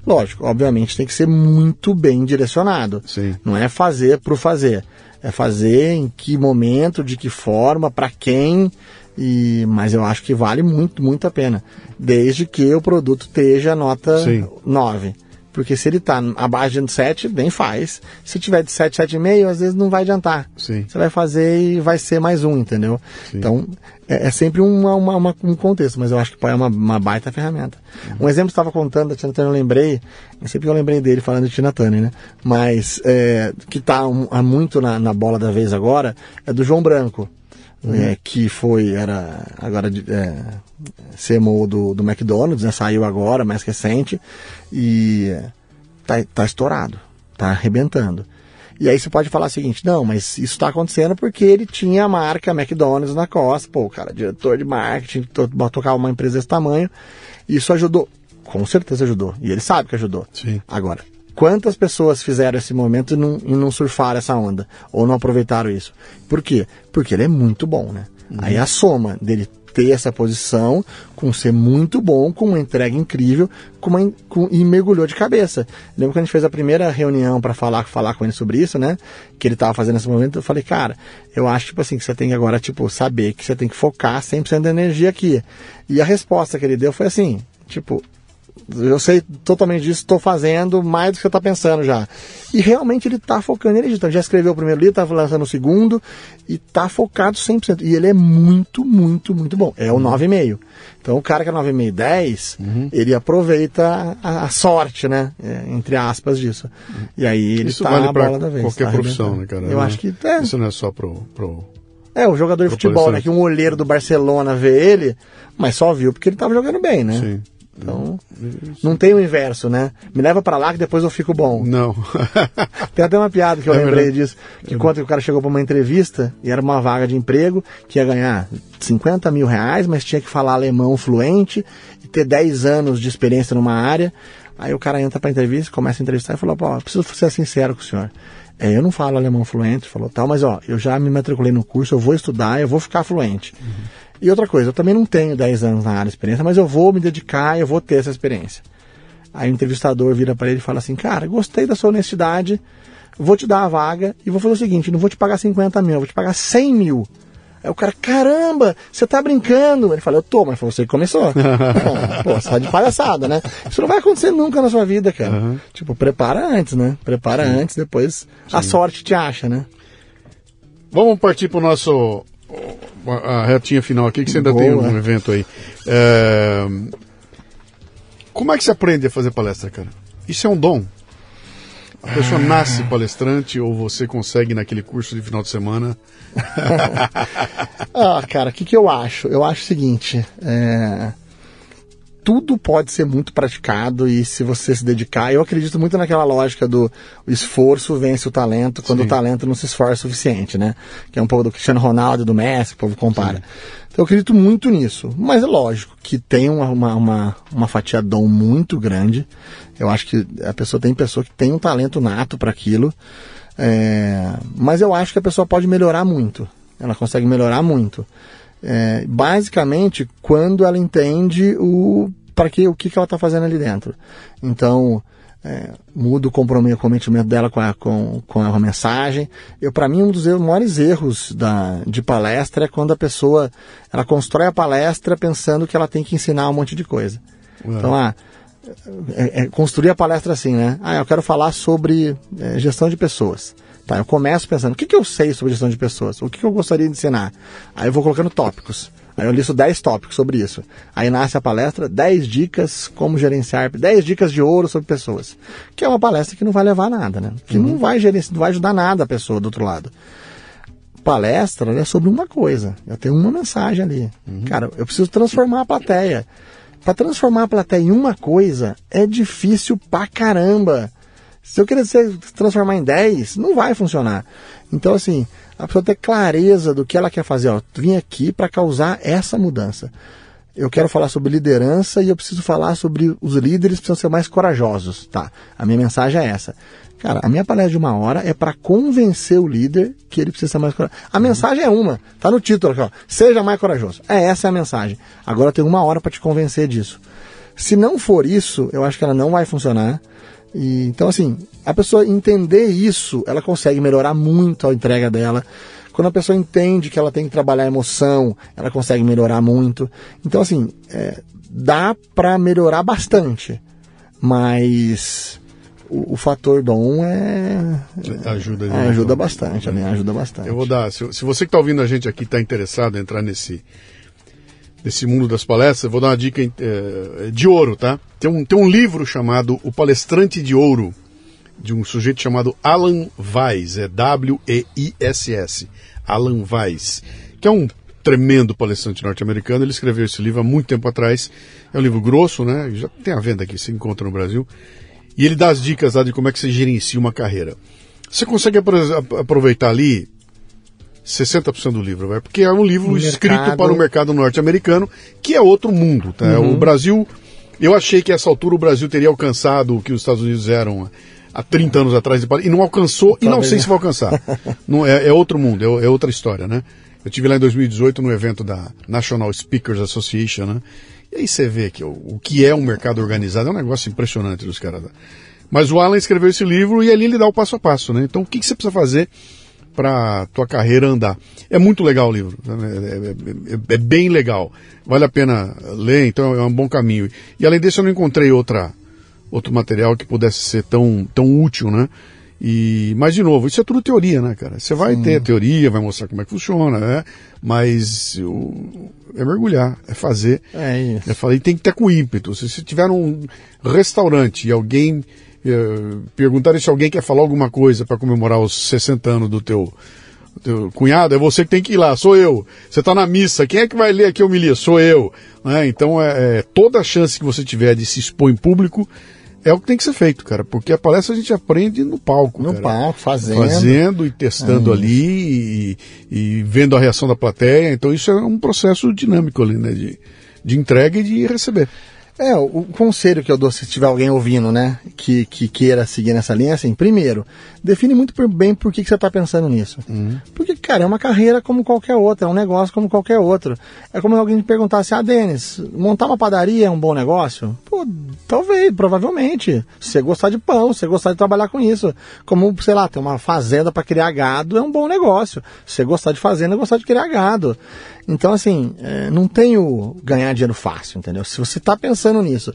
Speaker 2: Lógico, obviamente tem que ser muito bem direcionado.
Speaker 1: Sim.
Speaker 2: Não é fazer por fazer. É fazer em que momento, de que forma, para quem e, mas eu acho que vale muito, muito a pena. Desde que o produto esteja nota Sim. 9. Porque se ele está abaixo de 7, nem faz. Se tiver de 7, 7,5, às vezes não vai adiantar.
Speaker 1: Sim.
Speaker 2: Você vai fazer e vai ser mais um, entendeu? Sim. Então, é, é sempre uma, uma, uma, um contexto, mas eu acho que é uma, uma baita ferramenta. Uhum. Um exemplo que estava contando, a Tina Turner, eu lembrei, sempre que eu lembrei dele falando de Tina Turner, né? Mas, é, que está um, muito na, na bola da vez agora, é do João Branco uhum. é, que foi, era agora é, CMO do, do McDonald's, né, saiu agora, mais recente, e tá, tá estourado, tá arrebentando. E aí você pode falar o seguinte, não, mas isso está acontecendo porque ele tinha a marca McDonald's na costa, pô, cara, diretor de marketing, to, tocava uma empresa desse tamanho, isso ajudou, com certeza ajudou, e ele sabe que ajudou.
Speaker 1: Sim.
Speaker 2: Agora, Quantas pessoas fizeram esse momento e não, e não surfaram essa onda? Ou não aproveitaram isso? Por quê? Porque ele é muito bom, né? Uhum. Aí a soma dele ter essa posição, com ser muito bom, com uma entrega incrível, com uma, com, e mergulhou de cabeça. Lembro que a gente fez a primeira reunião para falar, falar com ele sobre isso, né? Que ele estava fazendo nesse momento, eu falei, cara, eu acho tipo assim, que você tem que agora, tipo, saber que você tem que focar 100% da energia aqui. E a resposta que ele deu foi assim, tipo, eu sei totalmente disso, estou fazendo mais do que você está pensando já. E realmente ele está focando em editor. Já escreveu o primeiro livro, está lançando o segundo e está focado 100%. E ele é muito, muito, muito bom. É o uhum. 9,5. Então o cara que é 9,5, 10, uhum. ele aproveita a, a sorte, né? É, entre aspas disso. E aí ele está vale bola da vez.
Speaker 1: qualquer
Speaker 2: tá
Speaker 1: profissão, né, cara?
Speaker 2: Eu não, acho que... É.
Speaker 1: Isso não é só pro... pro...
Speaker 2: É, o jogador de futebol, né? Que um olheiro do Barcelona vê ele, mas só viu porque ele estava jogando bem, né?
Speaker 1: Sim.
Speaker 2: Então, não tem o inverso, né? Me leva para lá que depois eu fico bom.
Speaker 1: Não. (laughs)
Speaker 2: tem até uma piada que eu é lembrei verdade. disso, que é conta que o cara chegou para uma entrevista e era uma vaga de emprego que ia ganhar 50 mil reais, mas tinha que falar alemão fluente e ter 10 anos de experiência numa área. Aí o cara entra para entrevista, começa a entrevistar e falou: pô, preciso ser sincero com o senhor. É, eu não falo alemão fluente, falou tal, mas ó, eu já me matriculei no curso, eu vou estudar, eu vou ficar fluente. Uhum. E outra coisa, eu também não tenho 10 anos na área de experiência, mas eu vou me dedicar, eu vou ter essa experiência. Aí o entrevistador vira para ele e fala assim: Cara, gostei da sua honestidade, vou te dar a vaga e vou fazer o seguinte: não vou te pagar 50 mil, vou te pagar 100 mil. Aí o cara, caramba, você tá brincando? Ele fala, eu tô, mas foi você que começou. (laughs) Pô, você tá de palhaçada, né? Isso não vai acontecer nunca na sua vida, cara. Uhum. Tipo, prepara antes, né? Prepara Sim. antes, depois Sim. a sorte te acha, né?
Speaker 1: Vamos partir pro nosso a retinha final aqui, que você ainda Boa. tem um evento aí. É... Como é que se aprende a fazer palestra, cara? Isso é um dom. A pessoa ah. nasce palestrante ou você consegue naquele curso de final de semana? (laughs)
Speaker 2: ah, cara, o que, que eu acho? Eu acho o seguinte: é tudo pode ser muito praticado e se você se dedicar, eu acredito muito naquela lógica do esforço vence o talento quando Sim. o talento não se esforça o suficiente, né? Que é um pouco do Cristiano Ronaldo, do Messi, o povo compara. Sim. Então eu acredito muito nisso. Mas é lógico que tem uma, uma, uma, uma fatia dom muito grande. Eu acho que a pessoa tem pessoa que tem um talento nato para aquilo. É, mas eu acho que a pessoa pode melhorar muito. ela consegue melhorar muito. É, basicamente, quando ela entende o para que o que, que ela está fazendo ali dentro. Então, é, muda o comprometimento dela com a, com, com a mensagem. Eu, para mim, um dos maiores erros da, de palestra é quando a pessoa ela constrói a palestra pensando que ela tem que ensinar um monte de coisa. Uhum. Então, ah, é, é, construir a palestra assim, né? Ah, eu quero falar sobre é, gestão de pessoas. Tá, eu começo pensando, o que, que eu sei sobre gestão de pessoas? O que, que eu gostaria de ensinar? Aí eu vou colocando tópicos. Aí eu listo 10 tópicos sobre isso. Aí nasce a palestra 10 dicas como gerenciar, 10 dicas de ouro sobre pessoas. Que é uma palestra que não vai levar nada, né? Que uhum. não vai gerenciar, não vai ajudar nada a pessoa do outro lado. Palestra é sobre uma coisa. Eu tenho uma mensagem ali. Uhum. Cara, eu preciso transformar a plateia. Para transformar a plateia em uma coisa é difícil pra caramba. Se eu querer se transformar em 10, não vai funcionar. Então, assim, a pessoa ter clareza do que ela quer fazer. Ó, vim aqui para causar essa mudança. Eu quero falar sobre liderança e eu preciso falar sobre os líderes precisam ser mais corajosos. Tá, a minha mensagem é essa. Cara, a minha palestra de uma hora é para convencer o líder que ele precisa ser mais corajoso. A mensagem é uma, tá no título aqui, ó. Seja mais corajoso. É essa é a mensagem. Agora eu tenho uma hora para te convencer disso. Se não for isso, eu acho que ela não vai funcionar. E, então, assim, a pessoa entender isso, ela consegue melhorar muito a entrega dela. Quando a pessoa entende que ela tem que trabalhar a emoção, ela consegue melhorar muito. Então, assim, é, dá para melhorar bastante. Mas o, o, fator dom é.
Speaker 1: Ajuda,
Speaker 2: é, ajuda bastante, né? Ajuda bastante.
Speaker 1: Eu vou dar. Se, se você que está ouvindo a gente aqui está interessado em entrar nesse desse mundo das palestras, vou dar uma dica é, de ouro, tá? Tem um, tem um livro chamado O Palestrante de Ouro, de um sujeito chamado Alan Weiss, é W-E-I-S-S, Alan Weiss, que é um tremendo palestrante norte-americano. Ele escreveu esse livro há muito tempo atrás. É um livro grosso, né? Já tem a venda aqui, se encontra no Brasil. E ele dá as dicas lá de como é que você gerencia uma carreira. Você consegue aproveitar ali 60% do livro, vai, porque é um livro escrito para o mercado norte-americano, que é outro mundo. Tá? Uhum. O Brasil, eu achei que a essa altura o Brasil teria alcançado o que os Estados Unidos eram há 30 anos atrás e não alcançou e não sei se vai alcançar. (laughs) não, é, é outro mundo, é, é, outra história, né? Eu tive lá em 2018 no evento da National Speakers Association, né? E aí você vê que o, o que é um mercado organizado é um negócio impressionante dos caras. Mas o Alan escreveu esse livro e ali ele dá o passo a passo, né? Então o que, que você precisa fazer para tua carreira andar. É muito legal o livro, é, é, é, é, bem legal, vale a pena ler, então é um bom caminho. E além disso eu não encontrei outra, outro material que pudesse ser tão, tão útil, né? E, mas de novo, isso é tudo teoria, né, cara? Você vai Sim. ter teoria, vai mostrar como é que funciona, né? Mas o, é mergulhar, é fazer.
Speaker 2: É isso. É
Speaker 1: fazer, e tem que ter com ímpeto. Se você tiver um restaurante e alguém eh, perguntarem se alguém quer falar alguma coisa para comemorar os 60 anos do teu, teu, cunhado, é você que tem que ir lá, sou eu. Você está na missa, quem é que vai ler aqui a homilia? Sou eu. Né? Então, é, é, toda a chance que você tiver de se expor em público é o que tem que ser feito, cara, porque a palestra a gente aprende no palco.
Speaker 2: No
Speaker 1: cara.
Speaker 2: palco, fazendo.
Speaker 1: Fazendo e testando é ali e, e, vendo a reação da plateia. Então, isso é um processo dinâmico ali, né, de, de entrega e de receber.
Speaker 2: É, o conselho que eu dou se tiver alguém ouvindo, né, que, que queira seguir nessa linha, é assim, primeiro, define muito bem por que, que você está pensando nisso. Uhum. Porque, cara, é uma carreira como qualquer outra, é um negócio como qualquer outro. É como alguém me perguntasse, ah, Denis, montar uma padaria é um bom negócio? Pô, talvez, provavelmente. Se você gostar de pão, se você gostar de trabalhar com isso. Como, sei lá, ter uma fazenda para criar gado é um bom negócio. Se você gostar de fazenda, gostar de criar gado. Então, assim, é, não tenho ganhar dinheiro fácil, entendeu? Se você está pensando nisso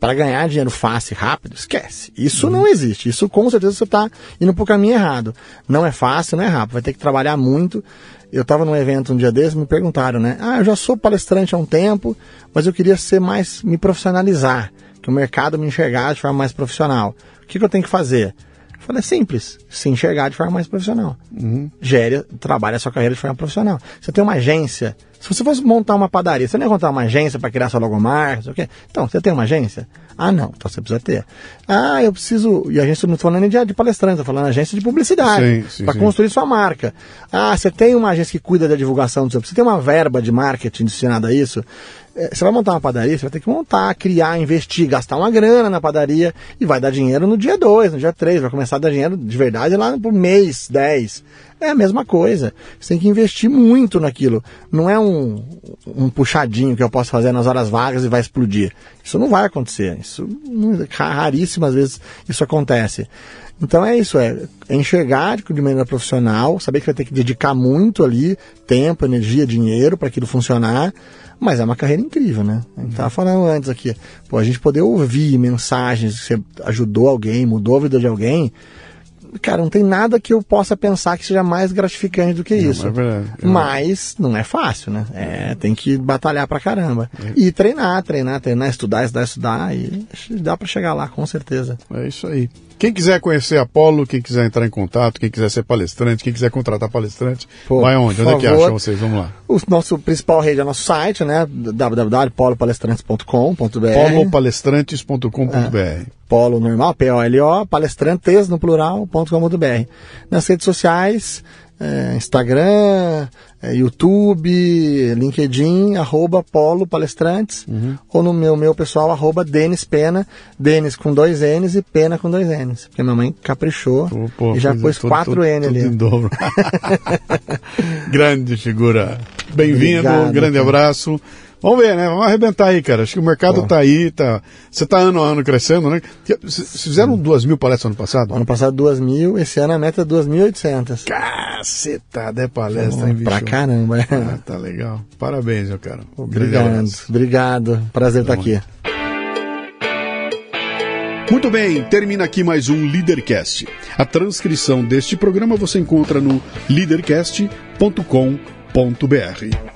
Speaker 2: para ganhar dinheiro fácil e rápido, esquece. Isso uhum. não existe. Isso com certeza você está indo para o caminho errado. Não é fácil, não é rápido. Vai ter que trabalhar muito. Eu estava num evento um dia desses, me perguntaram, né? Ah, eu já sou palestrante há um tempo, mas eu queria ser mais, me profissionalizar, que o mercado me enxergasse de forma mais profissional. O que, que eu tenho que fazer? Falei, é simples, se enxergar de forma mais profissional. Uhum. Gere, trabalhe a sua carreira de forma profissional. Você tem uma agência, se você fosse montar uma padaria, você não ia montar uma agência para criar sua logomarca, sei o quê? Então, você tem uma agência? Ah, não, então você precisa ter. Ah, eu preciso, e a agência não estou falando de, de palestrante, estou falando agência de publicidade, para construir sua marca. Ah, você tem uma agência que cuida da divulgação do seu, você tem uma verba de marketing destinada a isso? É, você vai montar uma padaria, você vai ter que montar, criar, investir, gastar uma grana na padaria e vai dar dinheiro no dia 2, no dia 3, vai começar a dar dinheiro de verdade lá por mês 10. É a mesma coisa. Você tem que investir muito naquilo. Não é um, um puxadinho que eu posso fazer nas horas vagas e vai explodir. Isso não vai acontecer. Isso raríssimas vezes isso acontece. Então é isso, é, é enxergar de maneira profissional, saber que vai ter que dedicar muito ali, tempo, energia, dinheiro para aquilo funcionar, mas é uma carreira incrível, né? A gente estava falando antes aqui, pô, a gente poder ouvir mensagens, que você ajudou alguém, mudou a vida de alguém, cara, não tem nada que eu possa pensar que seja mais gratificante do que não, isso. É verdade, é Mas não é fácil, né? É, tem que batalhar pra caramba. É. E treinar, treinar, treinar, estudar, estudar, estudar. E dá para chegar lá, com certeza.
Speaker 1: É isso aí. Quem quiser conhecer Apolo, quem quiser entrar em contato, quem quiser ser palestrante, quem quiser contratar palestrante, Pô, vai onde? Onde favor, é que acham vocês? Vamos lá.
Speaker 2: O nosso principal rede é nosso site, né? www.polopalestrantes.com.br
Speaker 1: polopalestrantes.com.br é,
Speaker 2: Polo normal, P-O-L-O, palestrantes no plural.com.br. Nas redes sociais, é, Instagram, é, YouTube, LinkedIn, arroba Polo Palestrantes, uhum. ou no meu, meu pessoal, arroba Denis Pena, Denis com dois N's e Pena com dois N's, porque minha mãe caprichou oh, pô, e já pôs tudo, quatro N ali. Em dobro. (laughs)
Speaker 1: grande figura. Bem-vindo, grande cara. abraço. Vamos ver, né? Vamos arrebentar aí, cara. Acho que o mercado Bom. tá aí, tá. Você tá ano a ano crescendo, né? Vocês fizeram duas mil palestras ano passado?
Speaker 2: Ano passado duas mil, esse ano a meta é duas mil e oitocentas.
Speaker 1: Cacetada, é palestra, hein,
Speaker 2: bicho? Pra caramba, é.
Speaker 1: Ah, tá legal. Parabéns, meu cara.
Speaker 2: Obrigado, obrigado. Prazer estar tá aqui.
Speaker 1: Muito bem, termina aqui mais um Leadercast. A transcrição deste programa você encontra no leadercast.com.br.